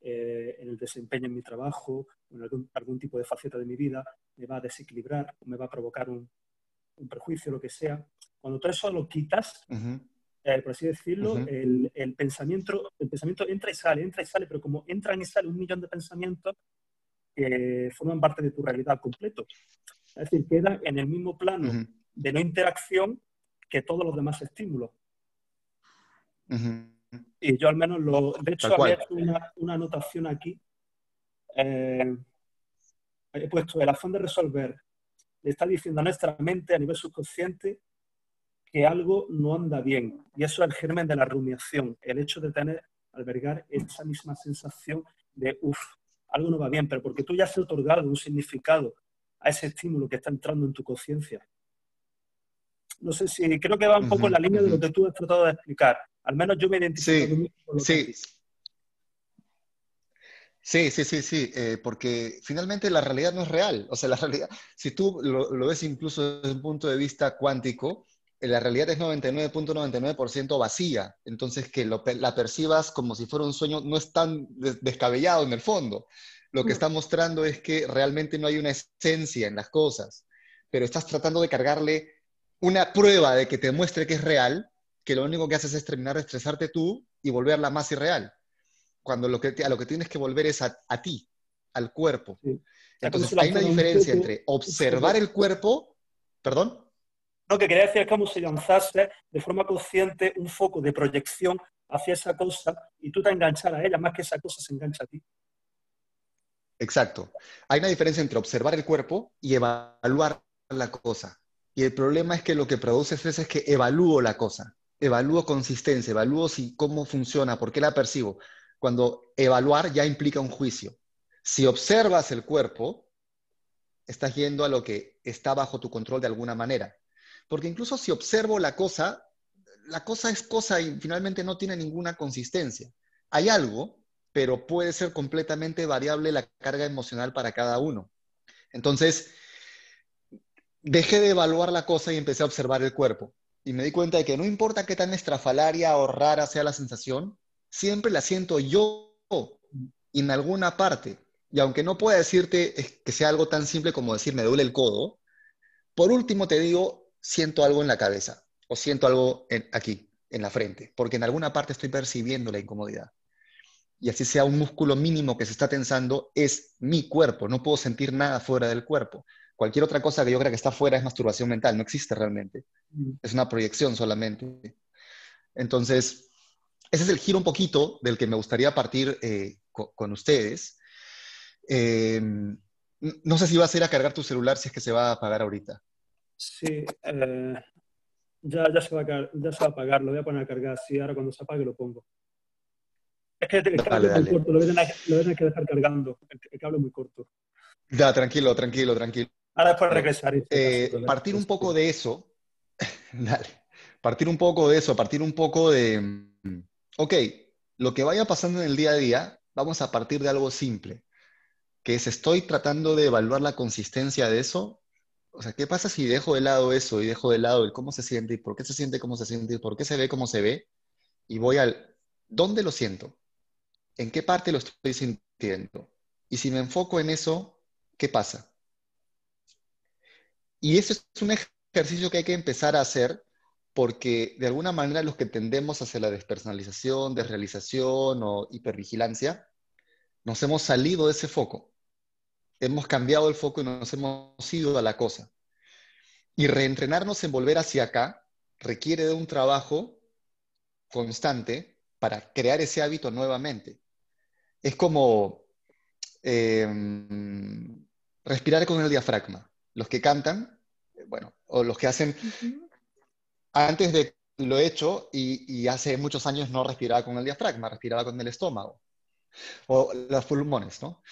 eh, en el desempeño en mi trabajo, en algún, tipo de faceta de mi vida, me va a desequilibrar, me va a provocar un, un prejuicio, lo que sea. Cuando todo eso lo quitas, eh, por así decirlo, el, el, pensamiento, el pensamiento entra y sale, entra y sale, pero como entran y salen un millón de pensamientos, que forman parte de tu realidad completo. Es decir, queda en el mismo plano de no interacción que todos los demás estímulos. Y yo al menos lo... De hecho, había hecho una, anotación aquí. Eh, he puesto el afán de resolver. Le está diciendo a nuestra mente a nivel subconsciente que algo no anda bien. Y eso es el germen de la rumiación, el hecho de tener, albergar esa misma sensación de, uff, algo no va bien, pero porque tú ya has otorgado un significado a ese estímulo que está entrando en tu conciencia. No sé si creo que va un poco en la línea de lo que tú has tratado de explicar. Al menos yo me identifico sí, con sí. Sí, sí, sí, sí, eh, porque finalmente la realidad no es real. O sea, la realidad, si tú lo, lo ves incluso desde un punto de vista cuántico, la realidad es 99.99% vacía. Entonces, que la percibas como si fuera un sueño no es tan descabellado en el fondo. Lo que mm. está mostrando es que realmente no hay una esencia en las cosas, pero estás tratando de cargarle una prueba de que te muestre que es real, que lo único que haces es terminar de estresarte tú y volverla más irreal. Cuando lo que a lo que tienes que volver es a, ti, al cuerpo. Entonces, hay una diferencia entre observar el cuerpo, perdón. Lo que quería decir es como si lanzase de forma consciente un foco de proyección hacia esa cosa y tú te enganchar a ella, más que esa cosa se engancha a ti. Exacto. Hay una diferencia entre observar el cuerpo y evaluar la cosa. Y el problema es que lo que produce estrés es que evalúo la cosa, evalúo consistencia, evalúo si, cómo funciona, por qué la percibo. Cuando evaluar ya implica un juicio. Si observas el cuerpo, estás yendo a lo que está bajo tu control de alguna manera. Porque incluso si observo la cosa, la cosa es cosa y finalmente no tiene ninguna consistencia. Hay algo, pero puede ser completamente variable la carga emocional para cada uno. Entonces, dejé de evaluar la cosa y empecé a observar el cuerpo. Y me di cuenta de que no importa qué tan estrafalaria o rara sea la sensación, siempre la siento yo en alguna parte. Y aunque no pueda decirte que sea algo tan simple como decir me duele el codo, por último te digo, siento algo en la cabeza o siento algo aquí, en la frente, porque en alguna parte estoy percibiendo la incomodidad. Y así sea un músculo mínimo que se está tensando, es mi cuerpo, no puedo sentir nada fuera del cuerpo. Cualquier otra cosa que yo crea que está fuera es masturbación mental, no existe realmente. Es una proyección solamente. Entonces, ese es el giro un poquito del que me gustaría partir eh, con, ustedes. Eh, no sé si vas a ir a cargar tu celular si es que se va a apagar ahorita. Sí, eh, ya, ya, se va a, ya se va a apagar, lo voy a poner a cargar. Sí, ahora cuando se apague lo pongo. Es que el cable es muy corto, lo voy, a, tener que dejar cargando. El, cable es muy corto. Ya, tranquilo, tranquilo, tranquilo. Ahora después regresar. Eh, partir un poco de eso. Dale. Partir un poco de eso, partir un poco de. Ok, lo que vaya pasando en el día a día, vamos a partir de algo simple, que es estoy tratando de evaluar la consistencia de eso o sea, ¿qué pasa si dejo de lado eso y dejo de lado el cómo se siente y por qué se siente cómo se siente y por qué se ve cómo se ve? Y voy al, ¿dónde lo siento? ¿En qué parte lo estoy sintiendo? Y si me enfoco en eso, ¿qué pasa? Y eso es un ejercicio que hay que empezar a hacer porque de alguna manera los que tendemos hacia la despersonalización, desrealización o hipervigilancia, nos hemos salido de ese foco hemos cambiado el foco y nos hemos ido a la cosa. Y reentrenarnos en volver hacia acá requiere de un trabajo constante para crear ese hábito nuevamente. Es como em, respirar con el diafragma. Los que cantan, bueno, o los que hacen... Antes de lo he hecho y, y, hace muchos años no respiraba con el diafragma, respiraba con el estómago o los pulmones, ¿no?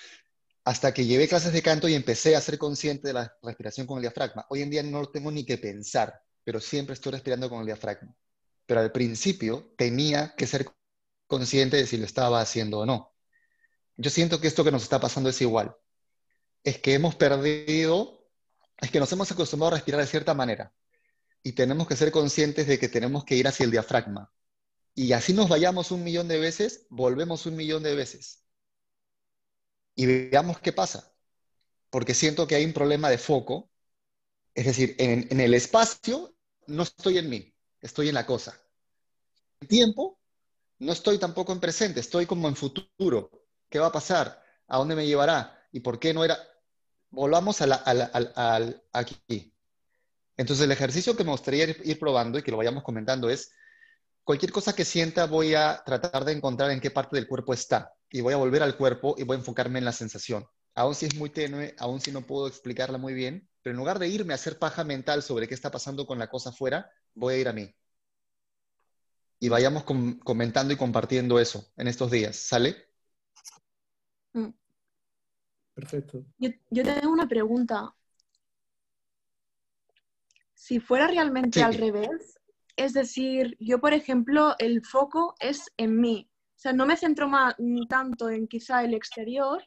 hasta que llevé clases de canto y empecé a ser consciente de la respiración con el diafragma. Hoy en día no lo tengo ni que pensar, pero siempre estoy respirando con el diafragma. Pero al principio tenía que ser consciente de si lo estaba haciendo o no. Yo siento que esto que nos está pasando es igual. Es que hemos perdido, es que nos hemos acostumbrado a respirar de cierta manera y tenemos que ser conscientes de que tenemos que ir hacia el diafragma. Y así nos vayamos un millón de veces, volvemos un millón de veces y veamos qué pasa. Porque siento que hay un problema de foco. Es decir, en, el espacio no estoy en mí, estoy en la cosa. En tiempo no estoy tampoco en presente, estoy como en futuro. ¿Qué va a pasar? ¿A dónde me llevará? ¿Y por qué no era? Volvamos a la, aquí. Entonces el ejercicio que me gustaría ir probando y que lo vayamos comentando es, cualquier cosa que sienta voy a tratar de encontrar en qué parte del cuerpo está y voy a volver al cuerpo y voy a enfocarme en la sensación. Aún si es muy tenue, aún si no puedo explicarla muy bien, pero en lugar de irme a hacer paja mental sobre qué está pasando con la cosa afuera, voy a ir a mí. Y vayamos comentando y compartiendo eso en estos días. ¿Sale? Perfecto. Yo, yo tengo una pregunta. Si fuera realmente al revés, es decir, yo, por ejemplo, el foco es en mí. O sea, no me centro más, tanto en quizá el exterior,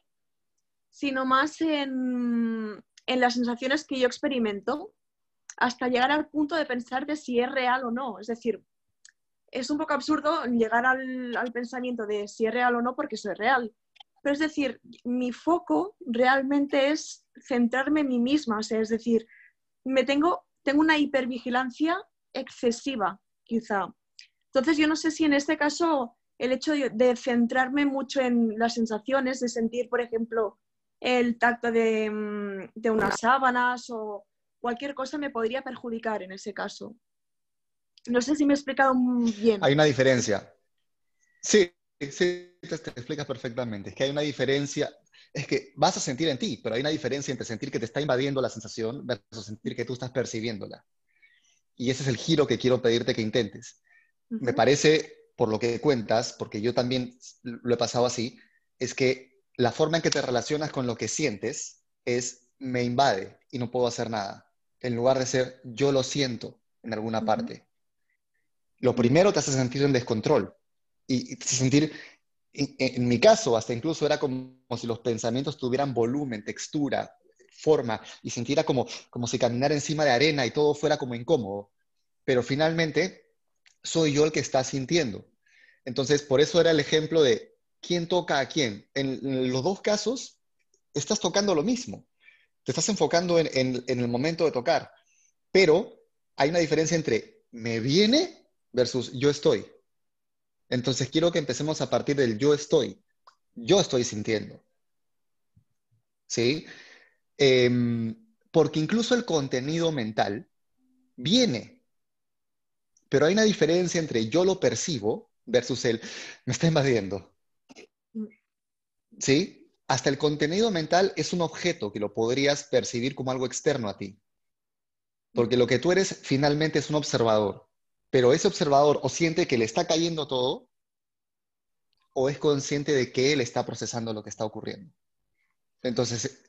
sino más en, en las sensaciones que yo experimento hasta llegar al punto de pensar de si es real o no. Es decir, es un poco absurdo llegar al, al, pensamiento de si es real o no porque eso es real. Pero es decir, mi foco realmente es centrarme en mí misma. O sea, es decir, me tengo, tengo una hipervigilancia excesiva, quizá. Entonces, yo no sé si en este caso el hecho de, centrarme mucho en las sensaciones, de sentir, por ejemplo, el tacto de, mm, de unas sábanas o cualquier cosa me podría perjudicar en ese caso. No sé si me he explicado bien. Hay una diferencia. Sí, sí, te, te explicas perfectamente. Es que hay una diferencia. Es que vas a sentir en ti, pero hay una diferencia entre sentir que te está invadiendo la sensación versus sentir que tú estás percibiéndola. Y ese es el giro que quiero pedirte que intentes. Me parece, por lo que cuentas, porque yo también lo he pasado así, es que la forma en que te relacionas con lo que sientes es me invade y no puedo hacer nada. En lugar de ser yo lo siento en alguna parte. Lo primero te hace sentir en descontrol y, sentir, en, mi caso, hasta incluso era como, si los pensamientos tuvieran volumen, textura, forma y sintiera como, como si caminara encima de arena y todo fuera como incómodo. Pero finalmente soy yo el que está sintiendo. Entonces, por eso era el ejemplo de quién toca a quién. En, los dos casos, estás tocando lo mismo. Te estás enfocando en, en, en el momento de tocar. Pero hay una diferencia entre me viene versus yo estoy. Entonces, quiero que empecemos a partir del yo estoy. Yo estoy sintiendo. ¿Sí? Em, porque incluso el contenido mental viene, pero hay una diferencia entre yo lo percibo versus el me está invadiendo. ¿Sí? Hasta el contenido mental es un objeto que lo podrías percibir como algo externo a ti. Porque lo que tú eres finalmente es un observador. Pero ese observador o siente que le está cayendo todo o es consciente de que él está procesando lo que está ocurriendo. Entonces,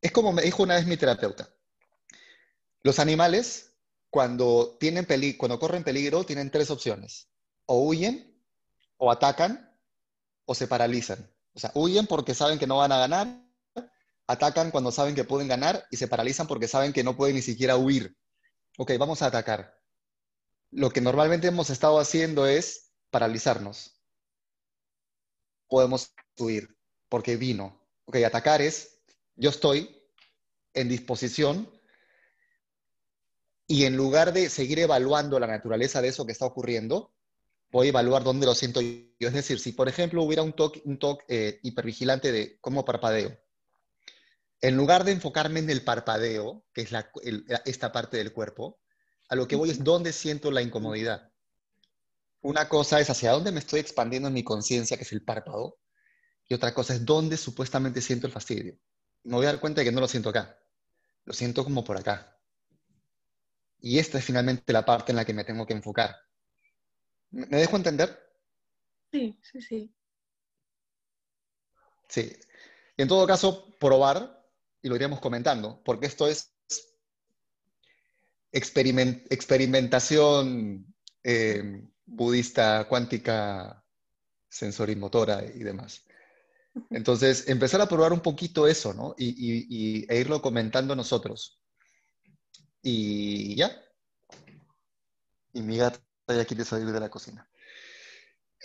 es como me dijo una vez mi terapeuta. Los animales, cuando, tienen cuando corren peligro, tienen tres opciones. O huyen, o atacan, o se paralizan. O sea, huyen porque saben que no van a ganar, atacan cuando saben que pueden ganar y se paralizan porque saben que no pueden ni siquiera huir. Ok, vamos a atacar. Lo que normalmente hemos estado haciendo es paralizarnos. Podemos huir porque vino. Ok, atacar es yo estoy en disposición y en lugar de seguir evaluando la naturaleza de eso que está ocurriendo, voy a evaluar dónde lo siento yo. Es decir, si por ejemplo hubiera un toque un eh, hipervigilante de cómo parpadeo, en lugar de enfocarme en el parpadeo, que es esta parte del cuerpo, a lo que voy es dónde siento la incomodidad. Una cosa es hacia dónde me estoy expandiendo en mi conciencia, que es el párpado, y otra cosa es dónde supuestamente siento el fastidio me voy a dar cuenta de que no lo siento acá, lo siento como por acá. Y esta es finalmente la parte en la que me tengo que enfocar. ¿Me dejo entender? Sí, sí, sí. Sí. en todo caso, probar, y lo iríamos comentando, porque esto es experimentación eh, budista, cuántica, sensorimotora y demás. Entonces, empezar a probar un poquito eso, ¿no? Y, e irlo comentando nosotros. Y ya. Y mi gata ya quiere salir de la cocina.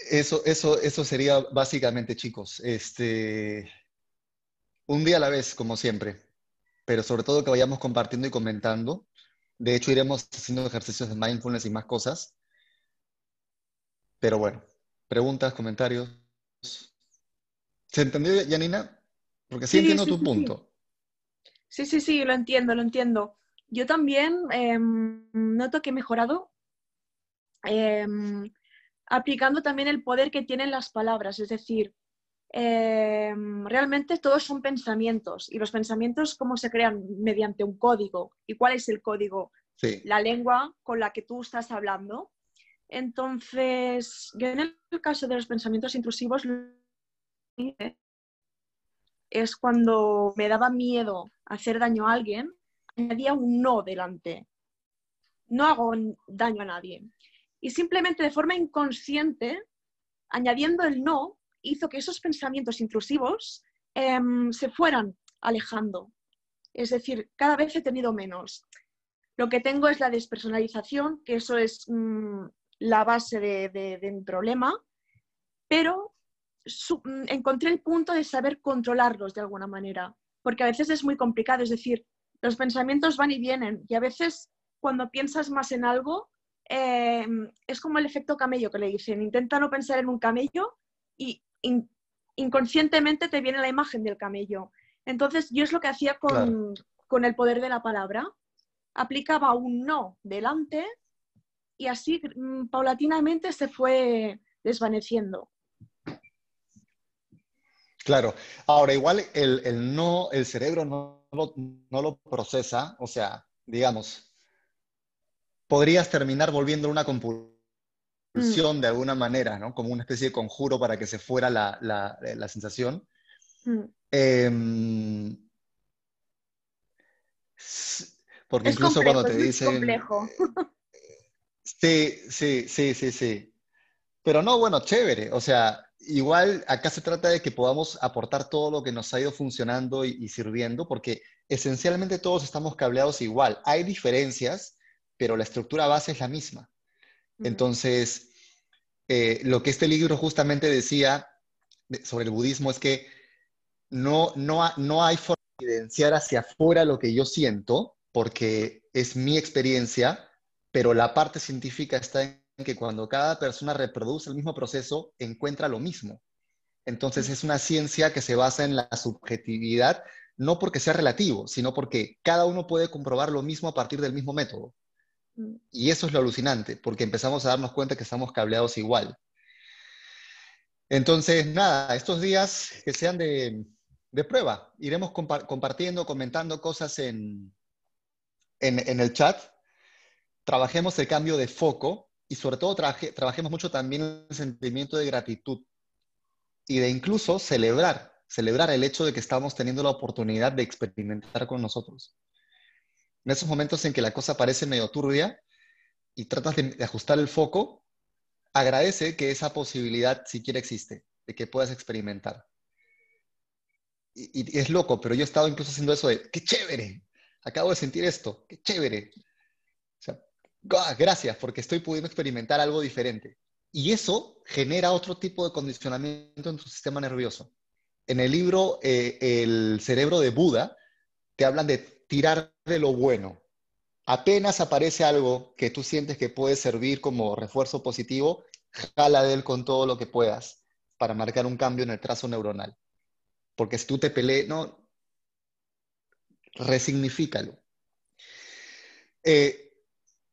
Eso, eso, eso sería básicamente, chicos. Este, un día a la vez, como siempre. Pero sobre todo que vayamos compartiendo y comentando. De hecho, iremos haciendo ejercicios de mindfulness y más cosas. Pero bueno, preguntas, comentarios. ¿Se entendió, Janina? Porque sí, entiendo tu punto. Sí, sí, sí, lo entiendo, lo entiendo. Yo también em, noto que he mejorado em, aplicando también el poder que tienen las palabras. Es decir, em, realmente todos son pensamientos y los pensamientos, ¿cómo se crean? Mediante un código. ¿Y cuál es el código? La lengua con la que tú estás hablando. Entonces, yo en el caso de los pensamientos intrusivos es cuando me daba miedo hacer daño a alguien, añadía un no delante. no hago daño a nadie. Y simplemente de forma inconsciente, añadiendo el no, hizo que esos pensamientos intrusivos em, se fueran alejando. Es decir, cada vez he tenido menos. Lo que tengo es la despersonalización, que eso es mm, la base de, mi problema, pero mm, encontré el punto de saber controlarlos de alguna manera, porque a veces es muy complicado, es decir, los pensamientos van y vienen y a veces cuando piensas más en algo em, es como el efecto camello que le dicen, intenta no pensar en un camello y inconscientemente te viene la imagen del camello. Entonces yo es lo que hacía con, con el poder de la palabra, aplicaba un no delante y así mm, paulatinamente se fue desvaneciendo. Claro. Ahora, igual el, no, el cerebro no lo, procesa, o sea, digamos, podrías terminar volviendo una compulsión mm. de alguna manera, ¿no? Como una especie de conjuro para que se fuera la, sensación. Mm. Em, porque incluso cuando te dicen... complejo. Sí, sí, sí, sí, sí. Pero no, bueno, chévere. O sea, igual acá se trata de que podamos aportar todo lo que nos ha ido funcionando y, sirviendo, porque esencialmente todos estamos cableados igual. Hay diferencias, pero la estructura base es la misma. Entonces, eh, lo que este libro justamente decía sobre el budismo es que no, no, no hay forma de evidenciar hacia afuera lo que yo siento, porque es mi experiencia, pero la parte científica está en que cuando cada persona reproduce el mismo proceso, encuentra lo mismo. Entonces es una ciencia que se basa en la subjetividad, no porque sea relativo, sino porque cada uno puede comprobar lo mismo a partir del mismo método. Mm. Y eso es lo alucinante, porque empezamos a darnos cuenta que estamos cableados igual. Entonces, nada, estos días que sean de, prueba, iremos compartiendo, comentando cosas en, en el chat trabajemos el cambio de foco y sobre todo trabajemos mucho también el sentimiento de gratitud y de incluso celebrar, celebrar el hecho de que estamos teniendo la oportunidad de experimentar con nosotros. En esos momentos en que la cosa parece medio turbia y tratas de, ajustar el foco, agradece que esa posibilidad siquiera existe, de que puedas experimentar. Y, es loco, pero yo he estado incluso haciendo eso de, qué chévere, acabo de sentir esto, qué chévere. Gracias, porque estoy pudiendo experimentar algo diferente. Y eso genera otro tipo de condicionamiento en tu sistema nervioso. En el libro eh, El cerebro de Buda, te hablan de tirar de lo bueno. Apenas aparece algo que tú sientes que puede servir como refuerzo positivo, jala de él con todo lo que puedas para marcar un cambio en el trazo neuronal. Porque si tú te peleas, no, resignifícalo. Eh,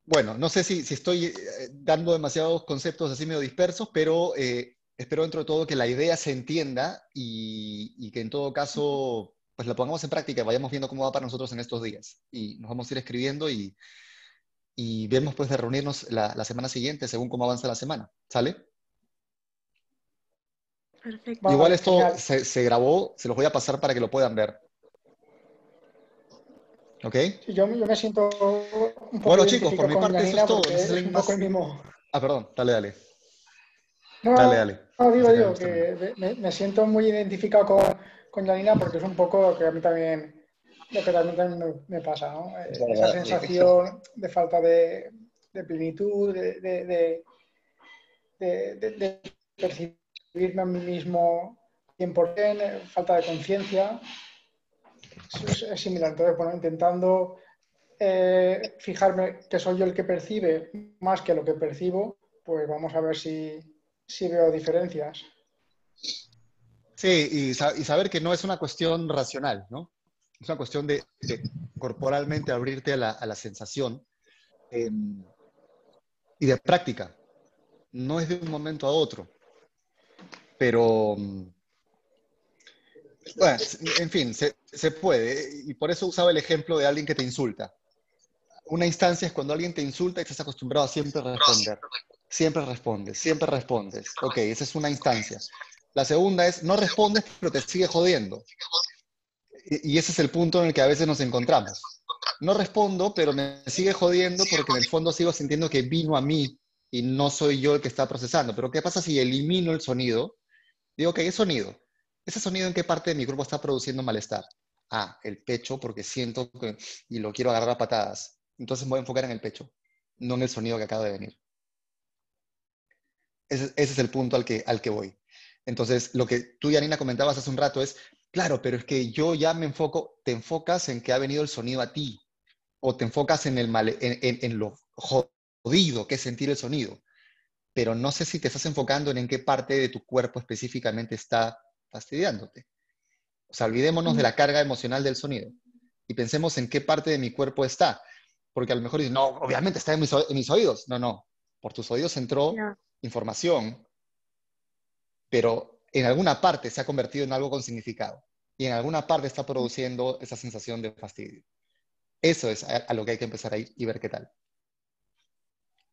bueno, no sé si, estoy eh, dando demasiados conceptos así medio dispersos, pero eh, espero dentro de todo que la idea se entienda y, que en todo caso pues la pongamos en práctica y vayamos viendo cómo va para nosotros en estos días. Y nos vamos a ir escribiendo y, y vemos pues de reunirnos la, semana siguiente según cómo avanza la semana. ¿Sale? Perfecto. Igual esto se, se grabó, se los voy a pasar para que lo puedan ver. ¿Ok? yo, me siento un poco Bueno, chicos, por mi parte eso es todo. Es un poco el mismo... Ah, perdón, dale, dale. No, dale, dale. No, digo, digo, que me, siento muy identificado con, con Janina porque es un poco lo que a mí también, lo que también me, pasa, ¿no? Esa sensación de falta de, de plenitud, de, de, de, percibirme a mí mismo 100%, falta de conciencia es, similar. Entonces, bueno, intentando eh, fijarme que soy yo el que percibe más que lo que percibo, pues vamos a ver si, veo diferencias. Sí, y, saber que no es una cuestión racional, ¿no? Es una cuestión de, corporalmente abrirte a la, sensación em, y de práctica. No es de un momento a otro. Pero, bueno, en fin, se, se, puede. Y por eso usaba el ejemplo de alguien que te insulta. Una instancia es cuando alguien te insulta y estás acostumbrado a siempre responder. Siempre respondes, siempre respondes. Ok, esa es una instancia. La segunda es no respondes, pero te sigue jodiendo. Y, ese es el punto en el que a veces nos encontramos. no respondo, pero me sigue jodiendo porque en el fondo sigo sintiendo que vino a mí y no soy yo el que está procesando. Pero ¿qué pasa si elimino el sonido? Digo, ok, es sonido. ¿Ese sonido en qué parte de mi cuerpo está produciendo malestar? Ah, el pecho, porque siento que, y lo quiero agarrar a patadas. Entonces me voy a enfocar en el pecho, no en el sonido que acaba de venir. Ese, es el punto al que, al que voy. Entonces, lo que tú, Yanina, comentabas hace un rato es, claro, pero es que yo ya me enfoco, te enfocas en que ha venido el sonido a ti, o te enfocas en, el en, lo jodido que es sentir el sonido, pero no sé si te estás enfocando en en qué parte de tu cuerpo específicamente está fastidiándote. O sea, olvidémonos de la carga emocional del sonido y pensemos en qué parte de mi cuerpo está. Porque a lo mejor dices, no, obviamente está en mis, oídos. No, no. Por tus oídos entró información, pero en alguna parte se ha convertido en algo con significado. Y en alguna parte está produciendo esa sensación de fastidio. Eso es a, lo que hay que empezar a ir y ver qué tal.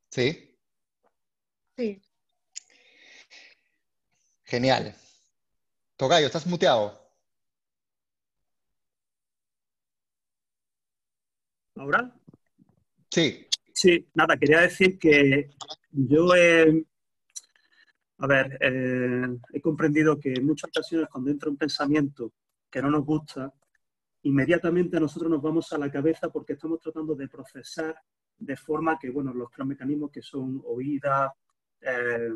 ¿Sí? Sí. Genial. Tocayo, ¿estás muteado? ¿Ahora? Sí. Sí, nada, quería decir que yo he, a ver, eh, he comprendido que en muchas ocasiones cuando entra un pensamiento que no nos gusta, inmediatamente nosotros nos vamos a la cabeza porque estamos tratando de procesar de forma que, bueno, los tres mecanismos que son oída, eh,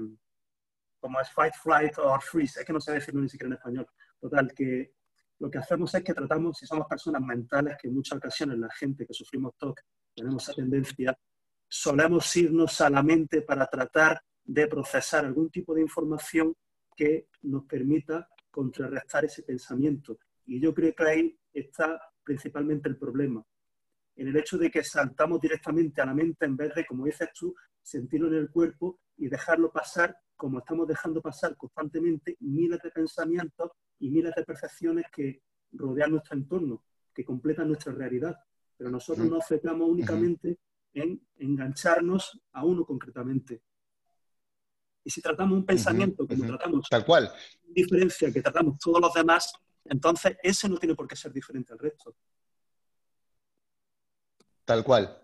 como es fight, flight o freeze, es que no sé decirlo ni siquiera en español. Total, que lo que hacemos es que tratamos, si somos personas mentales, que en muchas ocasiones la gente que sufrimos TOC tenemos esa tendencia, solemos irnos a la mente para tratar de procesar algún tipo de información que nos permita contrarrestar ese pensamiento. Y yo creo que ahí está principalmente el problema, en el hecho de que saltamos directamente a la mente en vez de, como dices tú, sentirlo en el cuerpo y dejarlo pasar como estamos dejando pasar constantemente miles de pensamientos y miles de percepciones que rodean nuestro entorno, que completan nuestra realidad. Pero nosotros nos enfocamos únicamente en engancharnos a uno concretamente. Y si tratamos un pensamiento como tratamos tal cual diferencia que tratamos todos los demás, entonces ese no tiene por qué ser diferente al resto. Tal cual,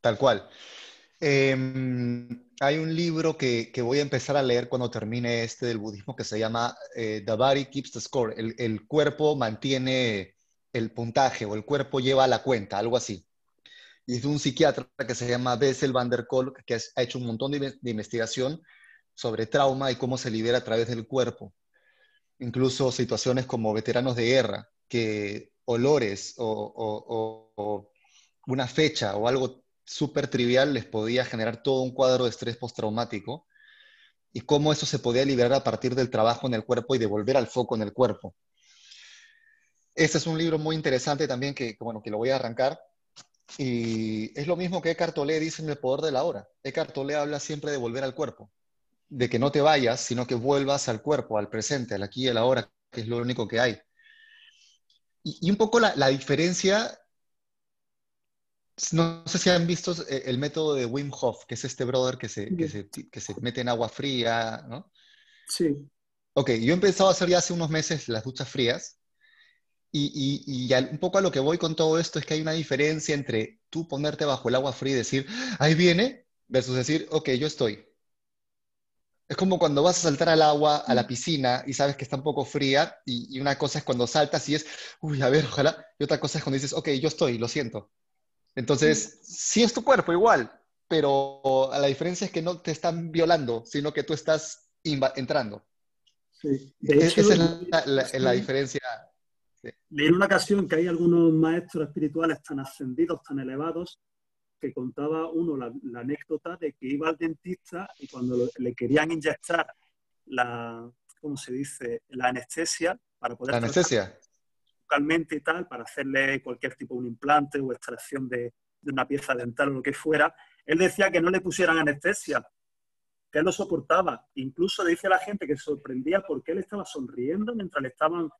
tal cual. Em, hay un libro que, voy a empezar a leer cuando termine este del budismo que se llama eh, The Body Keeps the Score. El, el, cuerpo mantiene el puntaje o el cuerpo lleva la cuenta, algo así. Y es de un psiquiatra que se llama Bessel van der Kolk, que ha hecho un montón de, investigación sobre trauma y cómo se libera a través del cuerpo. Incluso situaciones como veteranos de guerra, que olores o, una fecha o algo súper trivial les podía generar todo un cuadro de estrés postraumático y cómo eso se podía liberar a partir del trabajo en el cuerpo y de volver al foco en el cuerpo. Este es un libro muy interesante también que, bueno, que lo voy a arrancar. Y es lo mismo que Eckhart Tolle dice en El Poder de la Hora. Eckhart Tolle habla siempre de volver al cuerpo, de que no te vayas, sino que vuelvas al cuerpo, al presente, al aquí y al ahora, que es lo único que hay. Y, un poco la, diferencia, no sé si han visto eh, el método de Wim Hof, que es este brother que se, que se, que se mete en agua fría, ¿no? Sí. Ok, yo he empezado a hacer ya hace unos meses las duchas frías y, un poco a lo que voy con todo esto es que hay una diferencia entre tú ponerte bajo el agua fría y decir, ahí viene, versus decir, ok, yo estoy. Es como cuando vas a saltar al agua, a la piscina, y sabes que está un poco fría, y, una cosa es cuando saltas y es, uy, a ver, ojalá, y otra cosa es cuando dices, ok, yo estoy, lo siento. Entonces, sí es tu cuerpo igual, pero la diferencia es que no te están violando, sino que tú estás entrando. Sí. Esa es la diferencia Leí en una ocasión que hay algunos maestros espirituales tan ascendidos, tan elevados, que contaba uno la, anécdota de que iba al dentista y cuando le querían inyectar la, ¿cómo se dice? La anestesia para poder... La anestesia. Localmente y tal, para hacerle cualquier tipo de un implante o extracción de, de una pieza dental o lo que fuera, él decía que no le pusieran anestesia, que él lo soportaba. Incluso dice la gente que sorprendía porque él estaba sonriendo mientras le estaban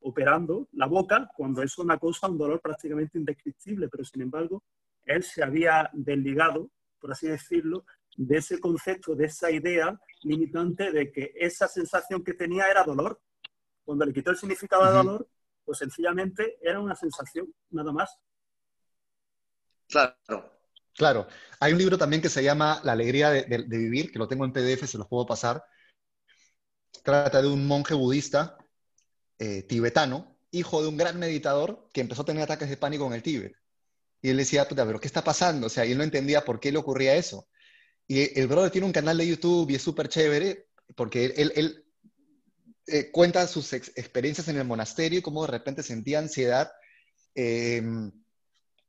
operando la boca cuando es una cosa, un dolor prácticamente indescriptible, pero sin embargo, él se había desligado, por así decirlo, de ese concepto, de esa idea limitante de que esa sensación que tenía era dolor. Cuando le quitó el significado de dolor, pues sencillamente era una sensación, nada más. Claro. Claro. Hay un libro también que se llama La alegría de, vivir, que lo tengo en PDF, se los puedo pasar. Trata de un monje budista eh, tibetano, hijo de un gran meditador, que empezó a tener ataques de pánico en el Tíbet. Y él decía, puta, pero ¿qué está pasando? O sea, él no entendía por qué le ocurría eso. Y el brother tiene un canal de YouTube y es súper chévere, porque él, eh, cuenta sus experiencias en el monasterio y cómo de repente sentía ansiedad em,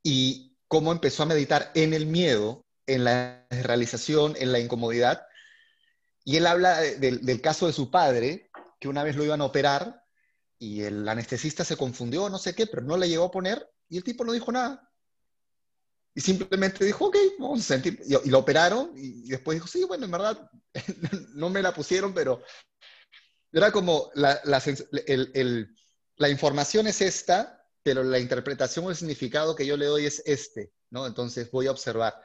y cómo empezó a meditar en el miedo, en la realización, en la incomodidad. Y él habla del caso de su padre, que una vez lo iban a operar y el anestesista se confundió, no sé qué, pero no le llegó a poner y el tipo no dijo nada. Y simplemente dijo, ok, vamos a sentir. Y, lo operaron y después dijo, sí, bueno, en verdad no me la pusieron, pero era como la, la, información es esta, pero la interpretación o el significado que yo le doy es este, ¿no? Entonces voy a observar.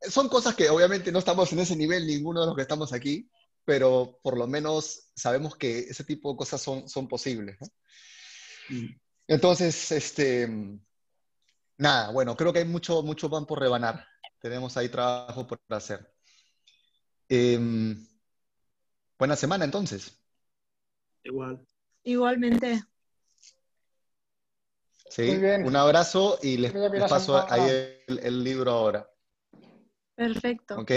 Son cosas que obviamente no estamos en ese nivel, ninguno de los que estamos aquí, pero por lo menos sabemos que ese tipo de cosas son, son posibles, ¿no? Mm. Entonces, este, nada, bueno, creo que hay mucho, mucho pan por rebanar. Tenemos ahí trabajo por hacer. Em, buena semana entonces. Igual. Igualmente. Sí, un abrazo y les, paso ahí el, libro ahora. Perfecto. ¿Ok?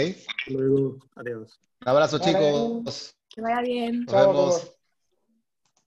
Luego, adiós. Un abrazo, chicos. Que vaya bien. Nos vemos.